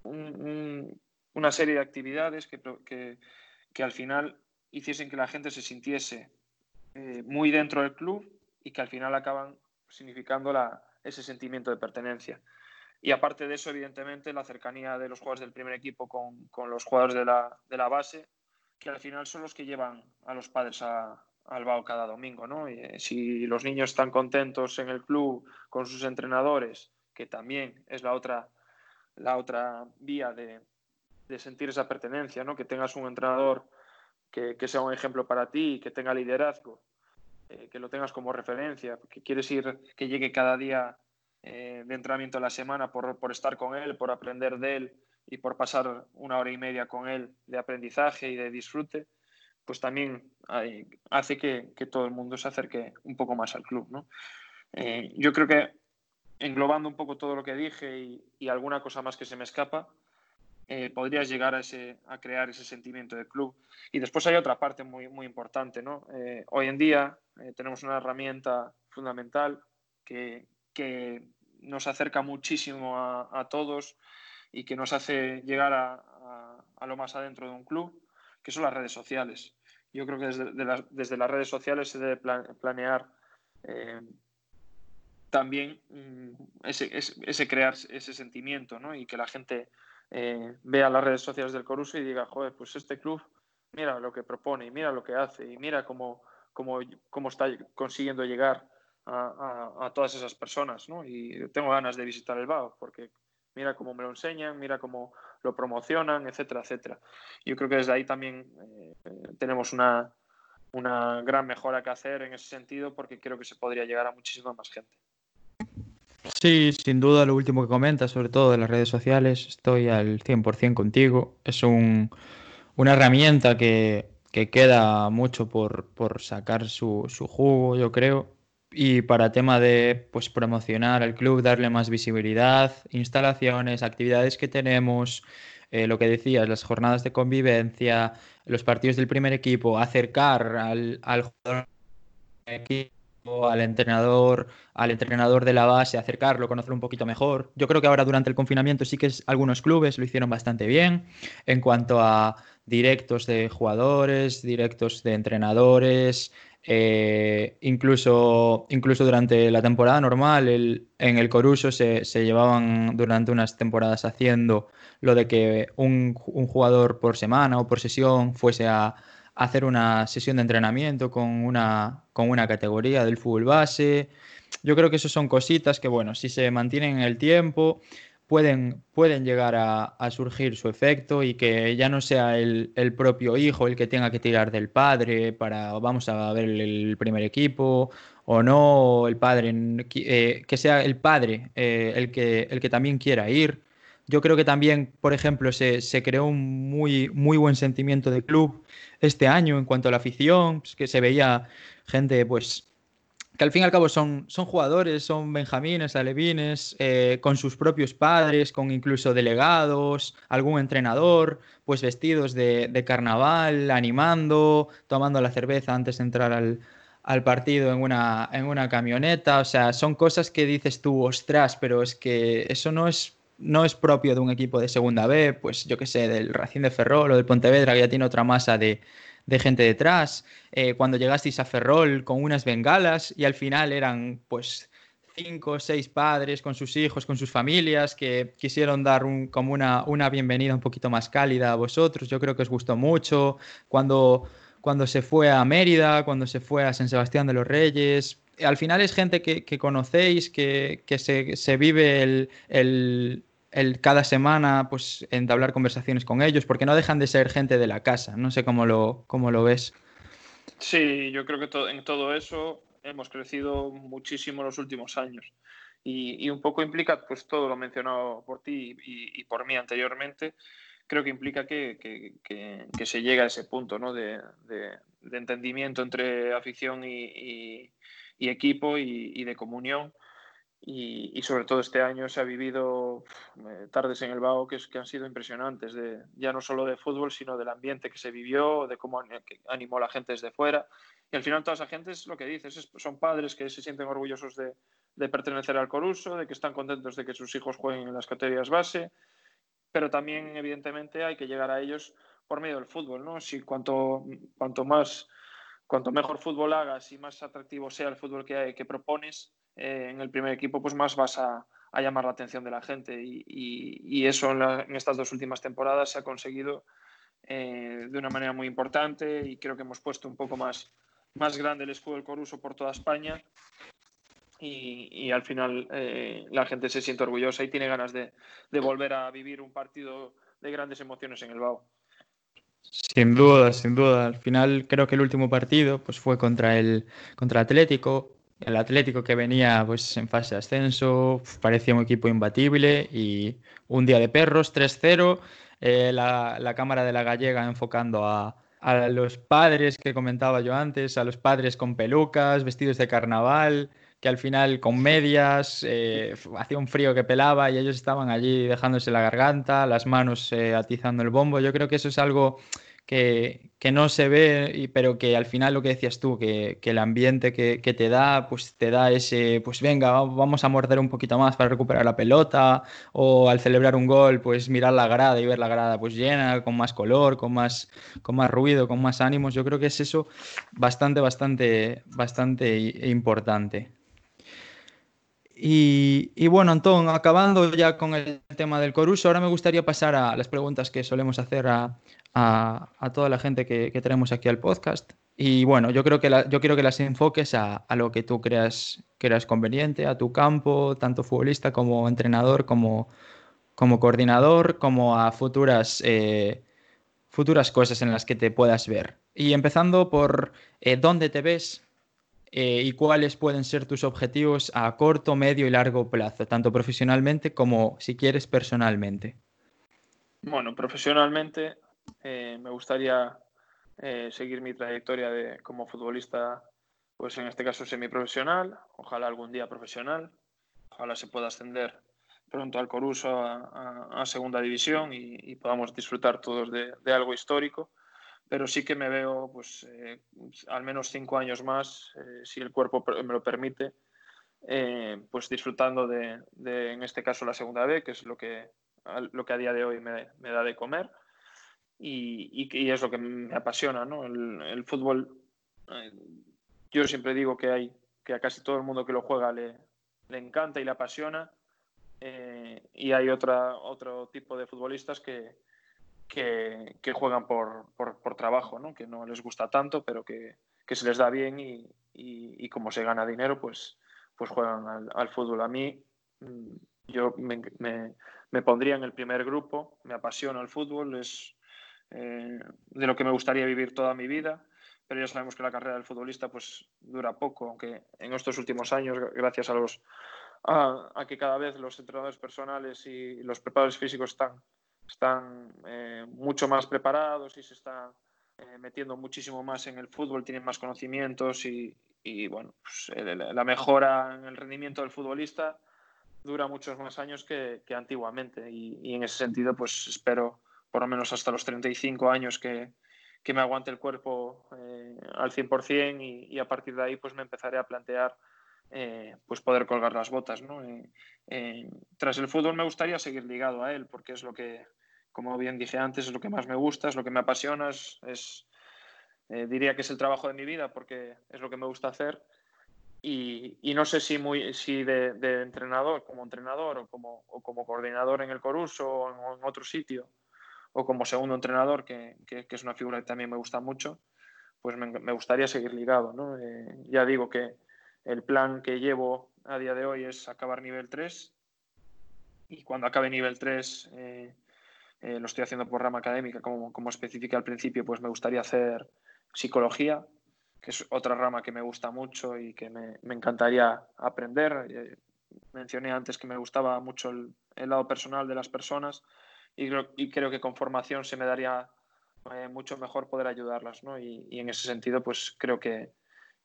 B: un, un, una serie de actividades que, que al final hiciesen que la gente se sintiese eh, muy dentro del club y que al final acaban significando la, ese sentimiento de pertenencia. Y aparte de eso, evidentemente, la cercanía de los jugadores del primer equipo con, con los jugadores de la, de la, base, que al final son los que llevan a los padres a, al BAO cada domingo. ¿no? Y, eh, si los niños están contentos en el club con sus entrenadores, que también es la otra, la otra vía de, de sentir esa pertenencia, ¿no? que tengas un entrenador que, sea un ejemplo para ti, que tenga liderazgo, eh, que lo tengas como referencia, que quieres ir, que llegue cada día eh, de entrenamiento a la semana por, por, estar con él, por aprender de él y por pasar una hora y media con él de aprendizaje y de disfrute, pues también hace que, que, todo el mundo se acerque un poco más al club. ¿no? Eh, yo creo que englobando un poco todo lo que dije y, y alguna cosa más que se me escapa, eh, podrías llegar a, ese, a crear ese sentimiento de club. Y después hay otra parte muy, muy importante. ¿no? Eh, hoy en día eh, tenemos una herramienta fundamental que, que nos acerca muchísimo a, todos y que nos hace llegar a, a, lo más adentro de un club, que son las redes sociales. Yo creo que desde, desde las redes sociales se debe planear también mm, ese, ese, ese, crear ese sentimiento ¿no? y que la gente eh, vea las redes sociales del Coruso y diga, joder, pues este club, mira lo que propone y mira lo que hace y mira cómo, cómo, cómo está consiguiendo llegar a, todas esas personas, ¿no? Y tengo ganas de visitar el BAO porque mira cómo me lo enseñan, mira cómo lo promocionan, etcétera, etcétera. Yo creo que desde ahí también eh, tenemos una, una gran mejora que hacer en ese sentido porque creo que se podría llegar a muchísima más gente.
A: Sí, sin duda lo último que comentas, sobre todo de las redes sociales, estoy al 100% contigo. Es un, una herramienta que, que, queda mucho por, por sacar su, su, jugo, yo creo. Y para tema de pues, promocionar al club, darle más visibilidad, instalaciones, actividades que tenemos, eh, lo que decías, las jornadas de convivencia, los partidos del primer equipo, acercar al, al jugador equipo al entrenador, al entrenador de la base, acercarlo, conocerlo un poquito mejor. Yo creo que ahora durante el confinamiento sí que algunos clubes lo hicieron bastante bien en cuanto a directos de jugadores, directos de entrenadores, eh, incluso, incluso durante la temporada normal en el Coruso se, se, llevaban durante unas temporadas haciendo lo de que un, un jugador por semana o por sesión fuese a hacer una sesión de entrenamiento con una, con una categoría del fútbol base. Yo creo que eso son cositas que, bueno, si se mantienen en el tiempo, pueden, pueden llegar a, a surgir su efecto y que ya no sea el, el, propio hijo el que tenga que tirar del padre para, vamos a ver el, primer equipo, o no, el padre, eh, que sea el padre eh, el, que, el que también quiera ir. Yo creo que también, por ejemplo, se, se, creó un muy, muy buen sentimiento de club este año en cuanto a la afición, pues, que se veía gente, pues, que al fin y al cabo son, son jugadores, son benjamines, alevines, eh, con sus propios padres, con incluso delegados, algún entrenador, pues vestidos de, de carnaval, animando, tomando la cerveza antes de entrar al, al partido en una, en una camioneta. O sea, son cosas que dices tú, ostras, pero es que eso no es no es propio de un equipo de segunda B, pues yo que sé, del Racing de Ferrol o del Pontevedra, que ya tiene otra masa de, de gente detrás. Eh, cuando llegasteis a Ferrol con unas bengalas y al final eran pues cinco o seis padres con sus hijos, con sus familias, que quisieron dar como una, una bienvenida un poquito más cálida a vosotros. Yo creo que os gustó mucho. Cuando, cuando se fue a Mérida, cuando se fue a San Sebastián de los Reyes, al final es gente que, conocéis, que, que se, se, vive el, el cada semana pues entablar conversaciones con ellos, porque no dejan de ser gente de la casa. No sé cómo lo, cómo lo ves.
B: Sí, yo creo que en todo eso hemos crecido muchísimo los últimos años. Y, un poco implica, pues todo lo mencionado por ti y, y por mí anteriormente, creo que implica que, que, que, que se llega a ese punto ¿no? de, de, de entendimiento entre afición y, y equipo y, de comunión y, sobre todo este año se ha vivido eh, tardes en el BAO que, es, que, han sido impresionantes, de, ya no solo de fútbol, sino del ambiente que se vivió, de cómo animó la gente desde fuera. Y al final toda esa gente es lo que dices, es, son padres que se sienten orgullosos de, de, pertenecer al Coruso, de que están contentos de que sus hijos jueguen en las categorías base, pero también evidentemente hay que llegar a ellos por medio del fútbol, ¿no? Si cuanto, cuanto más, cuanto mejor fútbol hagas y más atractivo sea el fútbol que, que propones, eh, en el primer equipo, pues más vas a, a llamar la atención de la gente. Y, y, eso en, la, estas dos últimas temporadas se ha conseguido eh, de una manera muy importante y creo que hemos puesto un poco más, más grande el escudo del Coruso por toda España. Y, y al final eh, la gente se siente orgullosa y tiene ganas de, de volver a vivir un partido de grandes emociones en el BAO.
A: Sin duda, sin duda. Al final creo que el último partido pues, fue contra el, contra Atlético. El Atlético que venía pues, en fase de ascenso, parecía un equipo imbatible y un día de perros, 3-0. Eh, la, la, cámara de la gallega enfocando a, a los padres que comentaba yo antes, a los padres con pelucas, vestidos de carnaval, que al final con medias, eh, hacía un frío que pelaba y ellos estaban allí dejándose la garganta, las manos eh, atizando el bombo. Yo creo que eso es algo que, no se ve, pero que al final lo que decías tú, que, el ambiente que, te da, pues te da ese, pues venga, vamos a morder un poquito más para recuperar la pelota, o al celebrar un gol, pues mirar la grada y ver la grada pues llena, con más color, con más, con más ruido, con más ánimos. Yo creo que es eso bastante, bastante, bastante importante. Y, bueno, Antón, acabando ya con el tema del Coruso, ahora me gustaría pasar a las preguntas que solemos hacer a, toda la gente que, tenemos aquí al podcast. Y bueno, yo creo que yo quiero que las enfoques a, lo que tú creas que conveniente, a tu campo, tanto futbolista como entrenador, como, como coordinador, como a futuras, eh, futuras cosas en las que te puedas ver. Y empezando por eh, dónde te ves eh, y cuáles pueden ser tus objetivos a corto, medio y largo plazo, tanto profesionalmente como, si quieres, personalmente.
B: Bueno, profesionalmente eh, me gustaría eh, seguir mi trayectoria de, como futbolista, pues en este caso semiprofesional, ojalá algún día profesional, ojalá se pueda ascender pronto al Coruso a, segunda división y, podamos disfrutar todos de algo histórico. Pero sí que me veo pues eh, al menos cinco años más, si el cuerpo me lo permite, pues disfrutando de, en este caso, la segunda B, que es lo que, lo que a día de hoy me da de comer y, y, es lo que me apasiona, ¿no? El, el fútbol, yo siempre digo que hay que a casi todo el mundo que lo juega le, le encanta y le apasiona y hay otra, otro tipo de futbolistas que, que, juegan por, trabajo, ¿no? que no les gusta tanto, pero que, se les da bien y, como se gana dinero, pues, pues juegan al, fútbol. A mí, mm, yo me, pondría en el primer grupo, me apasiona el fútbol, es eh, de lo que me gustaría vivir toda mi vida, pero ya sabemos que la carrera del futbolista pues dura poco, aunque en estos últimos años, gracias a los a que cada vez los entrenadores personales y los preparadores físicos están están eh, mucho más preparados y se están eh, metiendo muchísimo más en el fútbol, tienen más conocimientos y, bueno, pues, la mejora en el rendimiento del futbolista dura muchos más años que, antiguamente. Y, en ese sentido pues espero por lo menos hasta los 35 años que, que me aguante el cuerpo eh, al 100% y, y a partir de ahí pues me empezaré a plantear pues poder colgar las botas. ¿no? tras el fútbol me gustaría seguir ligado a él porque es lo que, como bien dije antes, es lo que más me gusta, es lo que me apasiona, es, eh, diría que es el trabajo de mi vida porque es lo que me gusta hacer. Y, no sé si, muy, si de, entrenador, como entrenador o como, como coordinador en el Coruso o en, otro sitio, o como segundo entrenador, que, es una figura que también me gusta mucho, pues me, gustaría seguir ligado. Eh, ya digo que el plan que llevo a día de hoy es acabar nivel 3 y cuando acabe nivel 3 eh, lo estoy haciendo por rama académica, como, como especifica al principio, pues me gustaría hacer psicología, que es otra rama que me gusta mucho y que me, me encantaría aprender. Eh, mencioné antes que me gustaba mucho el, lado personal de las personas y creo, que con formación se me daría eh, mucho mejor poder ayudarlas. ¿no? Y, en ese sentido, pues creo que,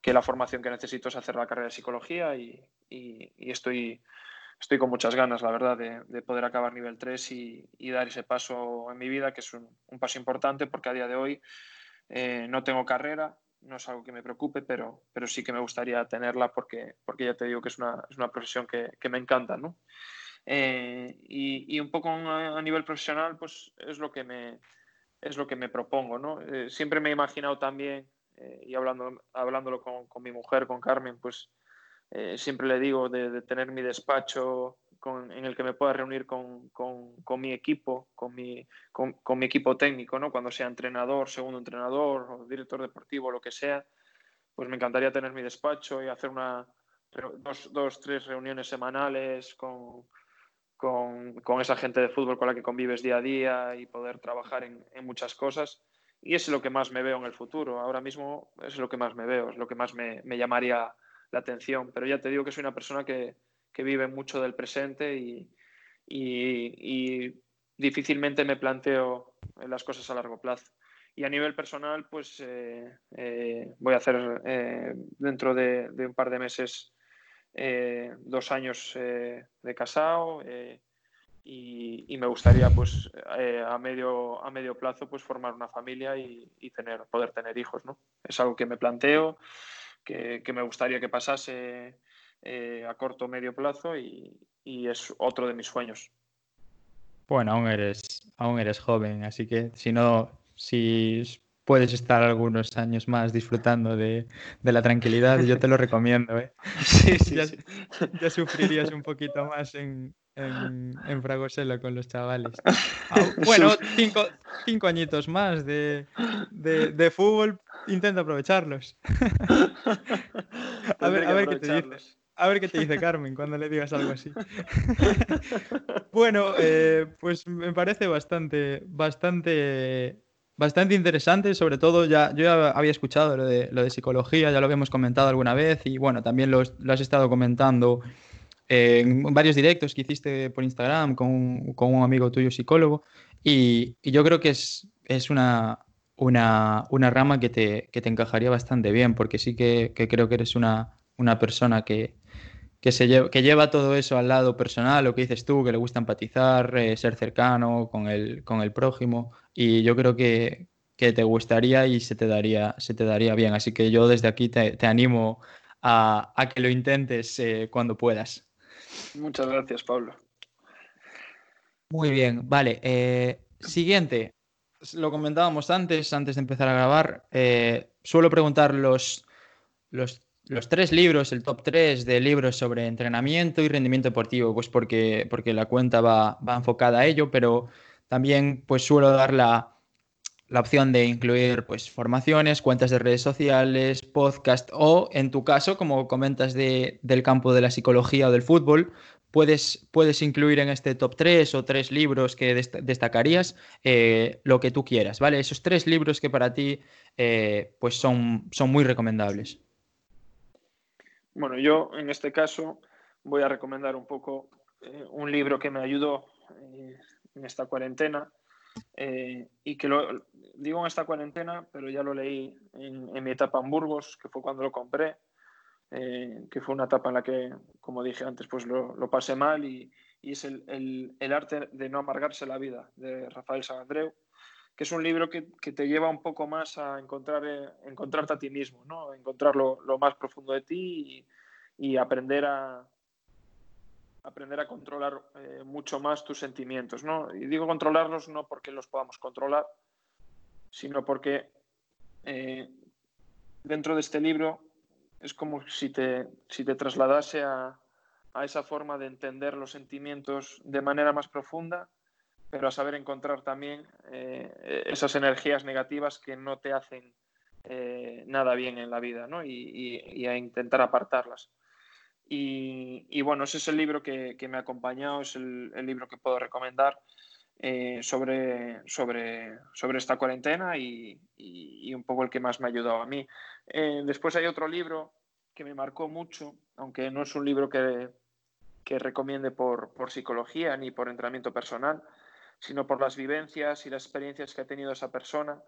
B: que, la formación que necesito es hacer la carrera de psicología y, y estoy estoy con muchas ganas, la verdad, de, poder acabar nivel 3 y, dar ese paso en mi vida, que es un, paso importante porque a día de hoy eh, no tengo carrera, no es algo que me preocupe, pero, pero sí que me gustaría tenerla porque, porque ya te digo que es una, es una profesión que, que, me encanta, ¿no? Eh, y, y, un poco a nivel profesional, pues es lo que me, es lo que me propongo, ¿no? Eh, siempre me he imaginado también, y hablando, hablándolo con, con mi mujer, con Carmen, pues eh, siempre le digo de, tener mi despacho en el que me pueda reunir con, mi equipo, con mi, con, mi equipo técnico, ¿no? cuando sea entrenador, segundo entrenador o director deportivo, lo que sea, pues me encantaría tener mi despacho y hacer una, dos, dos tres reuniones semanales con, con, esa gente de fútbol con la que convives día a día y poder trabajar en, muchas cosas. y es lo que más me veo en el futuro. Ahora mismo es lo que más me veo, es lo que más me, llamaría la atención. Pero ya te digo que soy una persona que, vive mucho del presente y, difícilmente me planteo las cosas a largo plazo. Y a nivel personal, pues eh, eh, voy a hacer eh, dentro de, un par de meses dos años de casado y, me gustaría pues a, medio, a medio plazo pues formar una familia y, tener, poder tener hijos. ¿no? Es algo que me planteo, que, que me gustaría que pasase a corto o medio plazo y, y es otro de mis sueños.
A: Bueno, aún eres, aún eres joven, así que si no, si puedes estar algunos años más disfrutando de, la tranquilidad, yo te lo recomiendo. ¿eh? Sí, sí, ya, sufrirías un poquito más en, en, Fragoselo con los chavales. Ah, bueno, cinco, cinco, añitos más de, de, fútbol, intenta aprovecharlos. a ver, a ver qué te dices. A ver qué te dice Carmen cuando le digas algo así. bueno, eh, pues me parece bastante, bastante, bastante interesante. Sobre todo, ya, yo ya había escuchado lo de, lo de psicología, ya lo habíamos comentado alguna vez y bueno, también lo, has estado comentando en varios directos que hiciste por Instagram con, un amigo tuyo psicólogo. Y, yo creo que es, es una, una, una, rama que te, que te encajaría bastante bien, porque sí que, que creo que eres una, una persona que, que, se lleva, que lleva todo eso al lado personal, lo que dices tú, que le gusta empatizar, eh, ser cercano con el, con el prójimo. Y yo creo que, te gustaría y se te, daría, se te daría bien. Así que yo desde aquí te, animo a, que lo intentes eh, cuando puedas.
B: Muchas gracias, Pablo.
A: Muy bien, vale. Eh, siguiente, lo comentábamos antes, antes de empezar a grabar. suelo preguntar los, los los tres libros, el top tres de libros sobre entrenamiento y rendimiento deportivo, pues porque, porque la cuenta va, enfocada a ello, pero también pues suelo dar la, opción de incluir pues formaciones, cuentas de redes sociales, podcast o en tu caso, como comentas de, del campo de la psicología o del fútbol, puedes, puedes incluir en este top tres o tres libros que destacarías eh, lo que tú quieras, ¿vale? Esos tres libros que para ti eh, pues son, son muy recomendables.
B: Bueno, yo en este caso voy a recomendar un poco eh, un libro que me ayudó eh, en esta cuarentena eh, y que lo digo en esta cuarentena, pero ya lo leí en, mi etapa en Burgos, que fue cuando lo compré, que fue una etapa en la que, como dije antes, pues lo, pasé mal y, es el, arte de no amargarse la vida de Rafael Andreu que es un libro que, te lleva un poco más a encontrar, eh, encontrarte a ti mismo, ¿no? encontrar lo, más profundo de ti y, aprender a aprender a controlar eh, mucho más tus sentimientos. ¿no? Y digo controlarlos no porque los podamos controlar, sino porque eh, dentro de este libro es como si te, si te trasladase a, a esa forma de entender los sentimientos de manera más profunda pero a saber encontrar también eh, esas energías negativas que no te hacen eh, nada bien en la vida ¿no? y, a intentar apartarlas. Y, bueno, ese es el libro que, me ha acompañado, es el, libro que puedo recomendar eh, sobre, sobre, sobre esta cuarentena y, un poco el que más me ha ayudado a mí. después hay otro libro que me marcó mucho, aunque no es un libro que, que recomiende por, por psicología ni por entrenamiento personal, sino por las vivencias y las experiencias que ha tenido esa persona,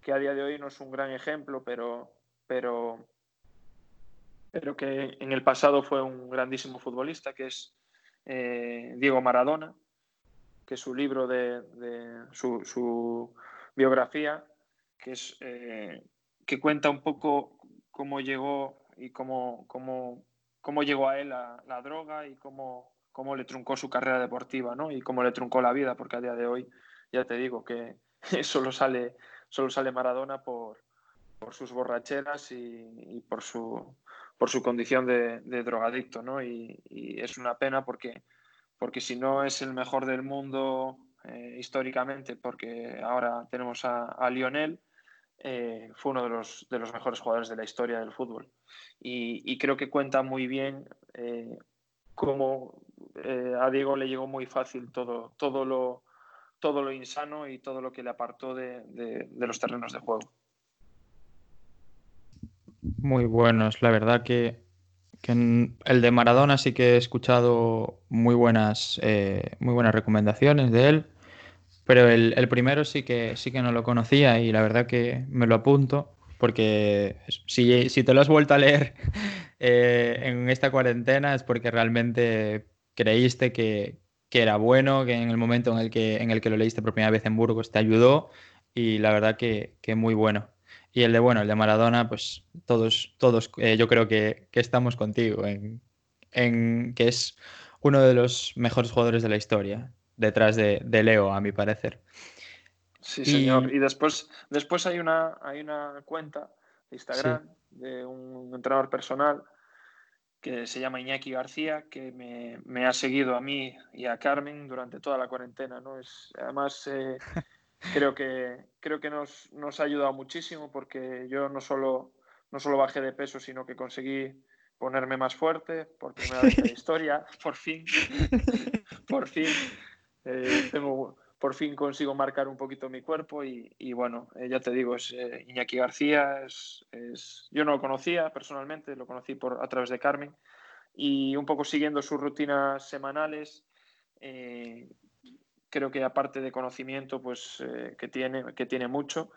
B: que a día de hoy no es un gran ejemplo, pero, pero, pero que en el pasado fue un grandísimo futbolista, que es eh, Diego Maradona, que su libro de, su, biografía, que, es, eh, que cuenta un poco cómo llegó y cómo, cómo, cómo llegó a él la droga y cómo, cómo le truncó su carrera deportiva ¿no? y cómo le truncó la vida, porque a día de hoy ya te digo que solo sale, solo sale Maradona por, por sus borracheras y, por, su, por su condición de, drogadicto. ¿no? Y, es una pena porque, porque si no es el mejor del mundo eh, históricamente, porque ahora tenemos a, Lionel, eh, fue uno de los, de los mejores jugadores de la historia del fútbol. Y, creo que cuenta muy bien eh, cómo eh, a Diego le llegó muy fácil todo, todo, lo, todo lo insano y todo lo que le apartó de, de los terrenos de juego.
A: Muy buenos, la verdad que el de Maradona sí que he escuchado muy buenas, eh, muy buenas recomendaciones de él, pero el, primero sí que, sí que no lo conocía y la verdad que me lo apunto porque si, te lo has vuelto a leer eh, en esta cuarentena es porque realmente creíste que, era bueno, que en el momento en el que, en el que lo leíste por primera vez en Burgos te ayudó y la verdad que, que muy bueno. Y el de, bueno, el de Maradona, pues todos, todos eh, yo creo que, estamos contigo en, que es uno de los mejores jugadores de la historia, detrás de, Leo, a mi parecer.
B: Sí, señor. Y después, después hay, una, hay una cuenta de Instagram de un entrenador personal que se llama Iñaki García, que me, ha seguido a mí y a Carmen durante toda la cuarentena. ¿no? Es, además, eh, creo que, creo que nos, ha ayudado muchísimo porque yo no solo, no solo bajé de peso, sino que conseguí ponerme más fuerte por primera vez en la historia, por fin, por fin, eh, tengo, por fin consigo marcar un poquito mi cuerpo y, bueno, eh, ya te digo, es eh, Iñaki García, es, yo no lo conocía personalmente, lo conocí por, a través de Carmen y un poco siguiendo sus rutinas semanales, creo que aparte de conocimiento, pues eh, que, tiene, que tiene mucho,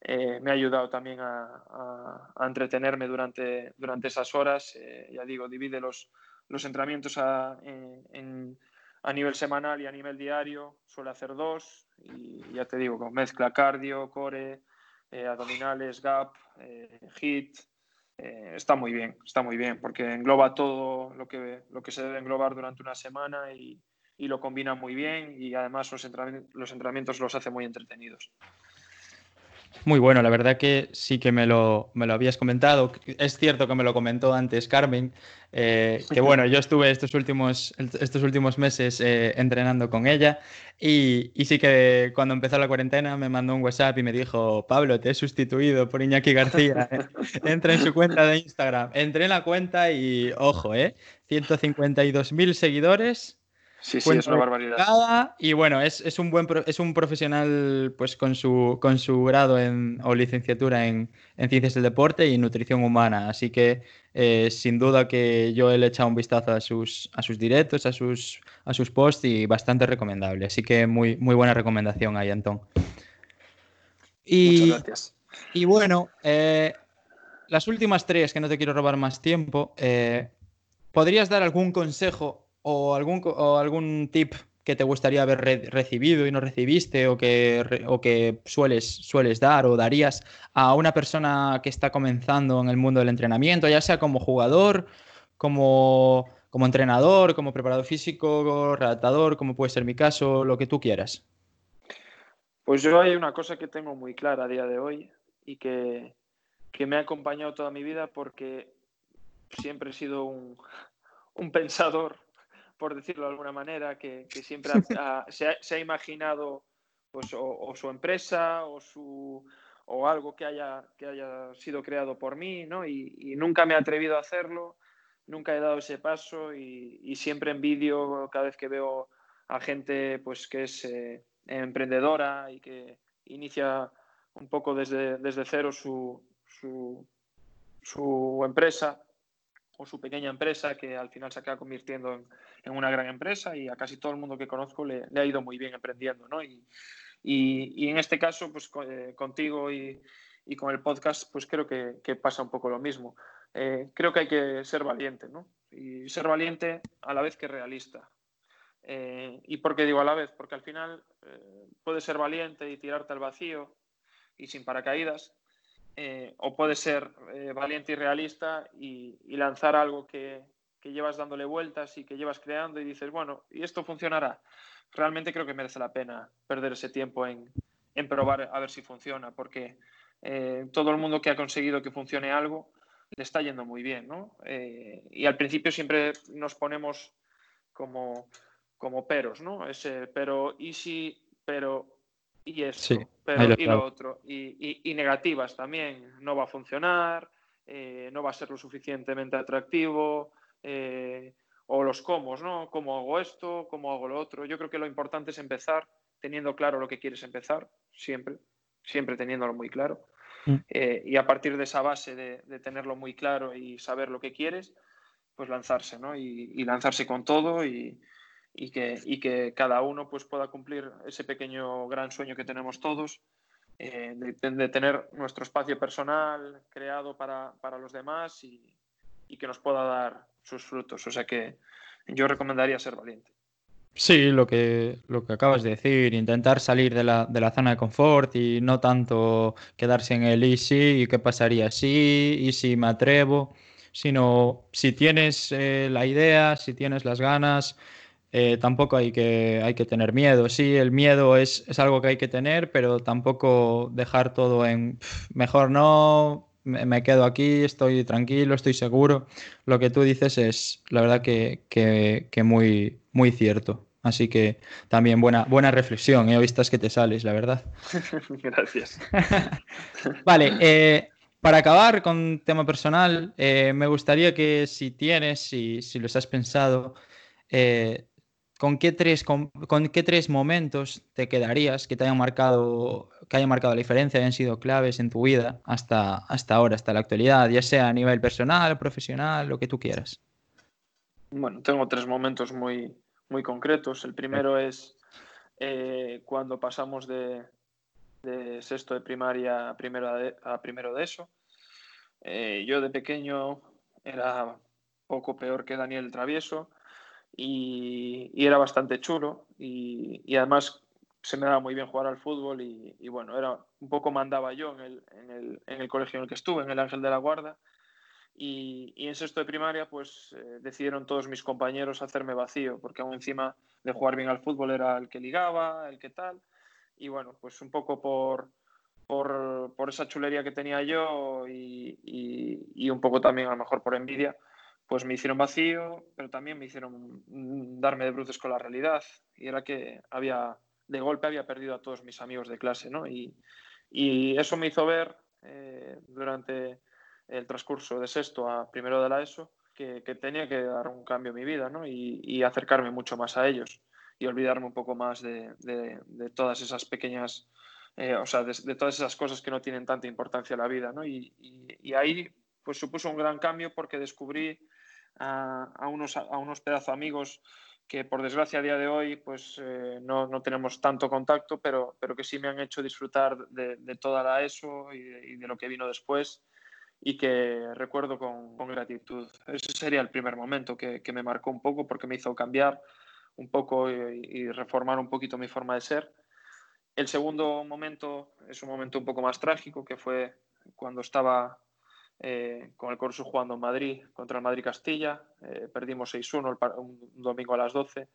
B: eh, me ha ayudado también a, entretenerme durante, durante esas horas. Eh, ya digo, divide los, los entrenamientos a, a, nivel semanal y a nivel diario, suele hacer dos y ya te digo, con mezcla cardio, core, abdominales, gap, hit. está muy bien, está muy bien, porque engloba todo lo que, lo que se debe englobar durante una semana y, y lo combina muy bien y además los entrenamientos, los entrenamientos los hace muy entretenidos.
A: Muy bueno, la verdad que sí que me lo, me lo habías comentado. Es cierto que me lo comentó antes Carmen, eh, que bueno, yo estuve estos últimos, estos últimos meses eh, entrenando con ella y, y, sí que cuando empezó la cuarentena me mandó un WhatsApp y me dijo, Pablo, te he sustituido por Iñaki García, eh, entra en su cuenta de Instagram. Entré en la cuenta y, ojo, ¿eh? 152.000 seguidores
B: Sí, sí, es una barbaridad.
A: Y bueno, es, es, un buen es un profesional pues con su, con su grado en, o licenciatura en, en Ciencias del Deporte y Nutrición Humana. Así que eh, sin duda que yo le he echado un vistazo a sus, a sus directos, a sus, a sus posts y bastante recomendable. Así que muy, muy buena recomendación ahí, Antón.
B: Y, Muchas gracias.
A: Y bueno, eh, las últimas tres, que no te quiero robar más tiempo, eh, ¿podrías dar algún consejo o algún, o algún tip que te gustaría haber recibido y no recibiste o que, o que sueles, sueles dar o darías a una persona que está comenzando en el mundo del entrenamiento, ya sea como jugador, como, como entrenador, como preparador físico, redactador, como puede ser mi caso, lo que tú quieras?
B: Pues yo hay una cosa que tengo muy clara a día de hoy y que, que me ha acompañado toda mi vida porque siempre he sido un, un pensador por decirlo de alguna manera, que, siempre se, ha, imaginado pues, o, su empresa o, su, o algo que haya, que haya sido creado por mí, ¿no? Y, nunca me he atrevido a hacerlo, nunca he dado ese paso y, siempre envidio cada vez que veo a gente pues, que es eh, emprendedora y que inicia un poco desde, desde cero su, su, su empresa su pequeña empresa que al final se acaba convirtiendo en, una gran empresa y a casi todo el mundo que conozco le, ha ido muy bien emprendiendo, ¿no? Y, y, en este caso, pues eh, contigo y, y, con el podcast, pues creo que, que pasa un poco lo mismo. Eh, creo que hay que ser valiente, ¿no? Y ser valiente a la vez que realista. Eh, ¿Y por qué digo a la vez? Porque al final puedes ser valiente y tirarte al vacío y sin paracaídas, eh, o puede ser eh, valiente y realista y, lanzar algo que, llevas dándole vueltas y que llevas creando y dices, bueno, ¿y esto funcionará? Realmente creo que merece la pena perder ese tiempo en, probar a ver si funciona, porque eh, todo el mundo que ha conseguido que funcione algo le está yendo muy bien, ¿no? y al principio siempre nos ponemos como, como peros, ¿no? Ese, pero, ¿y si, pero, y eso, pero, y lo otro. Y, negativas también. No va a funcionar, eh, no va a ser lo suficientemente atractivo, eh, o los cómo, ¿no? ¿Cómo hago esto? ¿Cómo hago lo otro? Yo creo que lo importante es empezar teniendo claro lo que quieres empezar, siempre, siempre teniéndolo muy claro.
A: Mm.
B: Eh, y a partir de esa base de, tenerlo muy claro y saber lo que quieres, pues lanzarse, ¿no? Y, lanzarse con todo y, que, que, cada uno pues pueda cumplir ese pequeño gran sueño que tenemos todos, eh, de, tener nuestro espacio personal creado para, para los demás y, y que nos pueda dar sus frutos. O sea que yo recomendaría ser valiente.
A: Sí, lo que, lo que acabas de decir, intentar salir de la, de la zona de confort y no tanto quedarse en el easy y qué pasaría si y si me atrevo, sino si tienes eh, la idea, si tienes las ganas, eh, tampoco hay que, hay que tener miedo. Sí, el miedo es, es, algo que hay que tener, pero tampoco dejar todo en mejor no, me, quedo aquí, estoy tranquilo, estoy seguro. Lo que tú dices es, la verdad, que, que, muy, muy cierto. Así que también buena, buena reflexión. He ¿eh? visto que te sales, la verdad.
B: Gracias.
A: vale, eh, para acabar con tema personal, eh, me gustaría que si tienes, si, si los has pensado, ¿con qué, tres, con, qué tres momentos te quedarías que te hayan marcado, que hayan marcado la diferencia, hayan sido claves en tu vida hasta, hasta ahora, hasta la actualidad, ya sea a nivel personal, profesional, lo que tú quieras?
B: Bueno, tengo tres momentos muy, muy concretos. El primero es eh, cuando pasamos de, sexto de primaria a primero de, a primero de eso. Eh, yo de pequeño era poco peor que Daniel Travieso y, era bastante chulo y, además se me daba muy bien jugar al fútbol y, bueno, era un poco mandaba yo en el, en, el, en el, colegio en el que estuve, en el Ángel de la Guarda. Y, en sexto de primaria, pues eh, decidieron todos mis compañeros hacerme vacío, porque aún encima de jugar bien al fútbol era el que ligaba, el que tal. Y bueno, pues un poco por, por, por esa chulería que tenía yo y, y, un poco también a lo mejor por envidia, pues me hicieron vacío, pero también me hicieron darme de bruces con la realidad. Y era que había, de golpe había perdido a todos mis amigos de clase, ¿no? Y, y eso me hizo ver eh, durante el transcurso de sexto a primero de la ESO que, tenía que dar un cambio en mi vida, ¿no? Y, acercarme mucho más a ellos y olvidarme un poco más de, de, todas esas pequeñas, eh, o sea, de, todas esas cosas que no tienen tanta importancia en la vida, ¿no? Y, y ahí pues supuso un gran cambio porque descubrí a, unos, a unos pedazos amigos que por desgracia a día de hoy pues eh, no, no, tenemos tanto contacto, pero, pero que sí me han hecho disfrutar de, toda la ESO y de, lo que vino después y que recuerdo con, con gratitud. Ese sería el primer momento que, que, me marcó un poco porque me hizo cambiar un poco y, reformar un poquito mi forma de ser. El segundo momento es un momento un poco más trágico que fue cuando estaba eh, con el Corso jugando en Madrid contra el Madrid Castilla. Eh, perdimos 6-1 un domingo a las 12,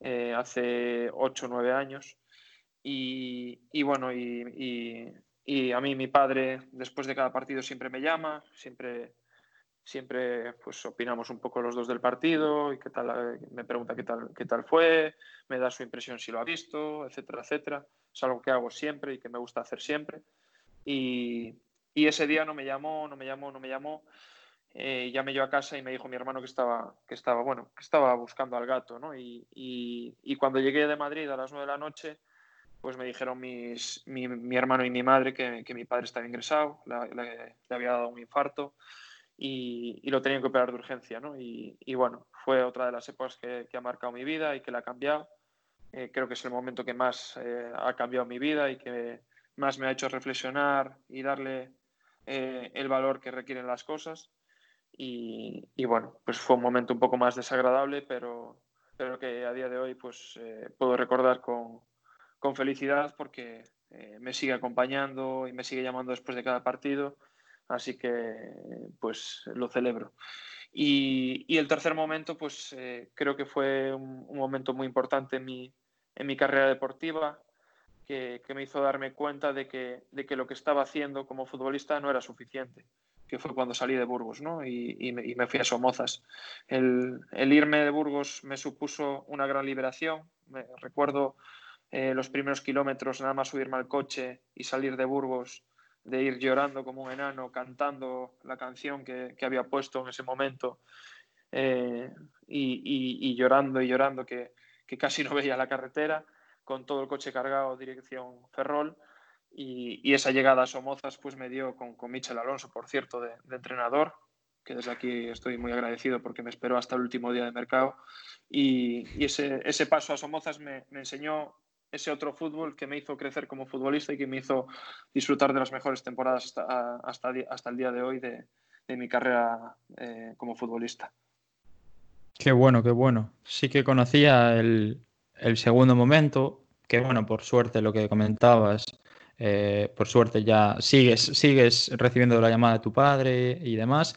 B: eh, hace 8 o 9 años. Y, y bueno, y, y, a mí mi padre después de cada partido siempre me llama, siempre, siempre pues opinamos un poco los dos del partido y qué tal, me pregunta qué tal, qué tal fue, me da su impresión si lo ha visto, etcétera, etcétera. Es algo que hago siempre y que me gusta hacer siempre. Y, y ese día no me llamó, no me llamó, no me llamó. Eh, llamé yo a casa y me dijo mi hermano que estaba, que estaba, bueno, que estaba buscando al gato, ¿no? Y, y, cuando llegué de Madrid a las nueve de la noche, pues me dijeron mis, mi, mi, hermano y mi madre que, que mi padre estaba ingresado, le, había dado un infarto y, y, lo tenían que operar de urgencia, ¿no? Y, bueno, fue otra de las épocas que, que, ha marcado mi vida y que la ha cambiado. Eh, creo que es el momento que más eh, ha cambiado mi vida y que más me ha hecho reflexionar y darle eh, el valor que requieren las cosas. Y, bueno, pues fue un momento un poco más desagradable, pero, pero que a día de hoy pues eh, puedo recordar con, con felicidad porque eh, me sigue acompañando y me sigue llamando después de cada partido. Así que pues lo celebro. Y, y el tercer momento, pues creo que fue un, un, momento muy importante en mi, en mi carrera deportiva que, me hizo darme cuenta de que, de que, lo que estaba haciendo como futbolista no era suficiente, que fue cuando salí de Burgos ¿no? y, me, fui a Somozas. El, el, irme de Burgos me supuso una gran liberación. Me, recuerdo eh, los primeros kilómetros, nada más subirme al coche y salir de Burgos, de ir llorando como un enano, cantando la canción que, que había puesto en ese momento eh, y, y, llorando y llorando que, que casi no veía la carretera con todo el coche cargado dirección Ferrol y, esa llegada a Somozas pues me dio con, con Michel Alonso, por cierto, de, entrenador, que desde aquí estoy muy agradecido porque me esperó hasta el último día de mercado y, ese, ese, paso a Somozas me, me, enseñó ese otro fútbol que me hizo crecer como futbolista y que me hizo disfrutar de las mejores temporadas hasta, hasta, hasta el día de hoy de, de mi carrera eh, como futbolista.
A: Qué bueno, qué bueno. Sí que conocía el, el segundo momento, que bueno, por suerte lo que comentabas, eh, por suerte ya sigues, sigues recibiendo la llamada de tu padre y demás,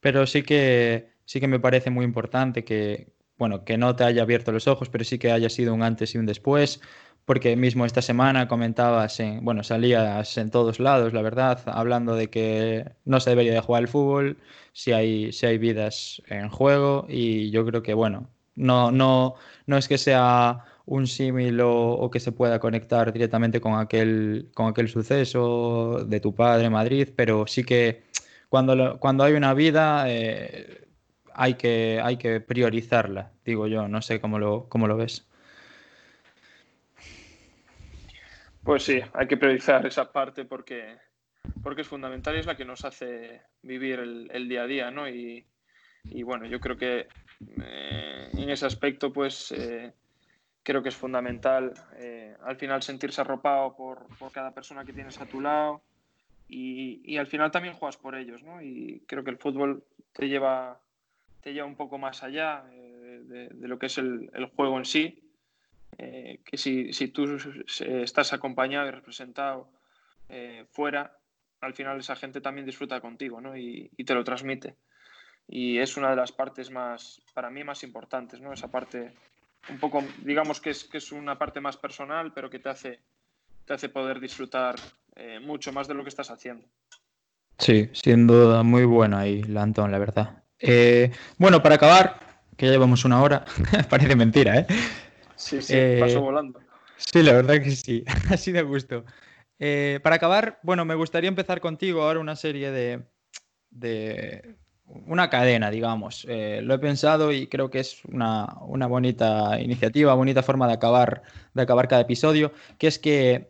A: pero sí que, sí que me parece muy importante que, bueno, que no te haya abierto los ojos, pero sí que haya sido un antes y un después, porque mismo esta semana comentabas, en, bueno, salías en todos lados, la verdad, hablando de que no se debería de jugar al fútbol, si hay, si hay vidas en juego, y yo creo que, bueno, no, no, no es que sea un símil o, que se pueda conectar directamente con aquel, con aquel suceso de tu padre Madrid, pero sí que cuando, cuando hay una vida eh, hay, que, hay que priorizarla, digo yo, no sé cómo lo, cómo lo ves.
B: Pues sí, hay que priorizar esa parte porque, porque es fundamental y es la que nos hace vivir el, día a día, ¿no? Y, bueno, yo creo que eh, en ese aspecto, pues eh, creo que es fundamental eh, al final sentirse arropado por, por, cada persona que tienes a tu lado y, y, al final también juegas por ellos, ¿no? Y creo que el fútbol te lleva, te lleva un poco más allá eh, de, de, lo que es el, el juego en sí, eh, que si, si, tú estás acompañado y representado fuera, al final esa gente también disfruta contigo, ¿no? Y, y, te lo transmite. Y es una de las partes más, para mí, más importantes, ¿no? Esa parte un poco, digamos que es, que es una parte más personal, pero que te hace, te hace poder disfrutar eh, mucho más de lo que estás haciendo.
A: Sí, sin duda, muy bueno ahí, Lantón, la verdad. Eh, bueno, para acabar, que ya llevamos una hora, parece mentira, ¿eh?
B: Sí, sí, eh, pasó volando.
A: Sí, la verdad que sí, así de gusto. para acabar, bueno, me gustaría empezar contigo ahora una serie de, de, una cadena, digamos. Eh, lo he pensado y creo que es una, bonita iniciativa, bonita forma de acabar, de acabar cada episodio, que es que,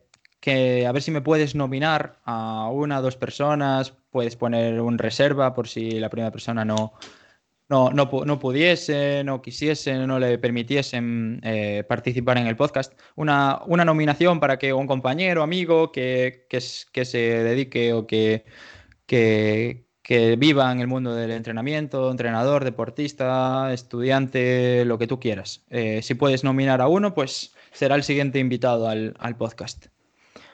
A: a ver si me puedes nominar a una o dos personas, puedes poner un reserva por si la primera persona no, no, no, pudiese, no quisiese, no le permitiesen eh, participar en el podcast. Una, una, nominación para que un compañero, amigo que, que, que se dedique o que, que, que viva en el mundo del entrenamiento, entrenador, deportista, estudiante, lo que tú quieras. Eh, si puedes nominar a uno, pues será el siguiente invitado al, podcast.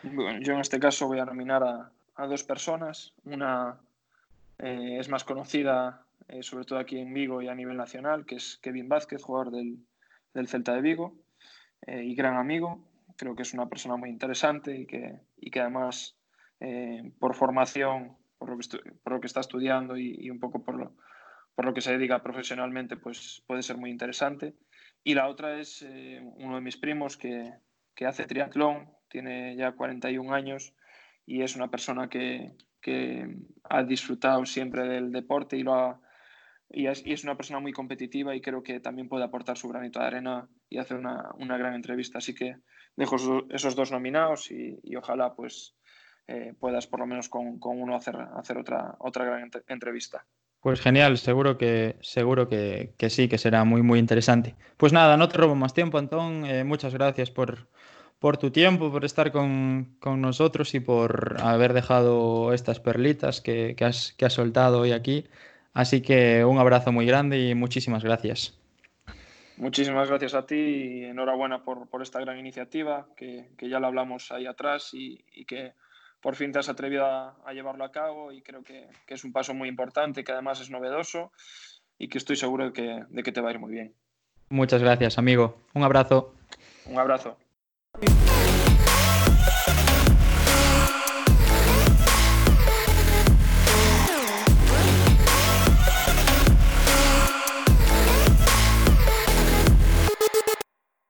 B: Bueno, yo en este caso voy a nominar a, dos personas. Una eh, es más conocida, eh, sobre todo aquí en Vigo y a nivel nacional, que es Kevin Vázquez, jugador del, del Celta de Vigo y gran amigo. Creo que es una persona muy interesante y que, y que además por formación por lo que, por lo que está estudiando y, un poco por lo, por lo que se dedica profesionalmente, pues puede ser muy interesante. Y la otra es eh, uno de mis primos que, que, hace triatlón, tiene ya 41 años y es una persona que, que ha disfrutado siempre del deporte y, lo ha, y, es, y, es, una persona muy competitiva y creo que también puede aportar su granito de arena y hacer una, una gran entrevista. Así que dejo esos dos nominados y, y ojalá pues eh, puedas por lo menos con, con, uno hacer, hacer otra, otra gran entrevista.
A: Pues genial, seguro que seguro que, que, sí, que será muy muy interesante. Pues nada, no te robo más tiempo, Antón. Eh, muchas gracias por, por tu tiempo, por estar con, con, nosotros y por haber dejado estas perlitas que, que, has, que has soltado hoy aquí. Así que un abrazo muy grande y muchísimas gracias.
B: Muchísimas gracias a ti y enhorabuena por, por esta gran iniciativa, que, que, ya lo hablamos ahí atrás y, y que por fin te has atrevido a, llevarlo a cabo y creo que, es un paso muy importante, que además es novedoso y que estoy seguro de que, de que te va a ir muy bien.
A: Muchas gracias, amigo. Un abrazo.
B: Un abrazo.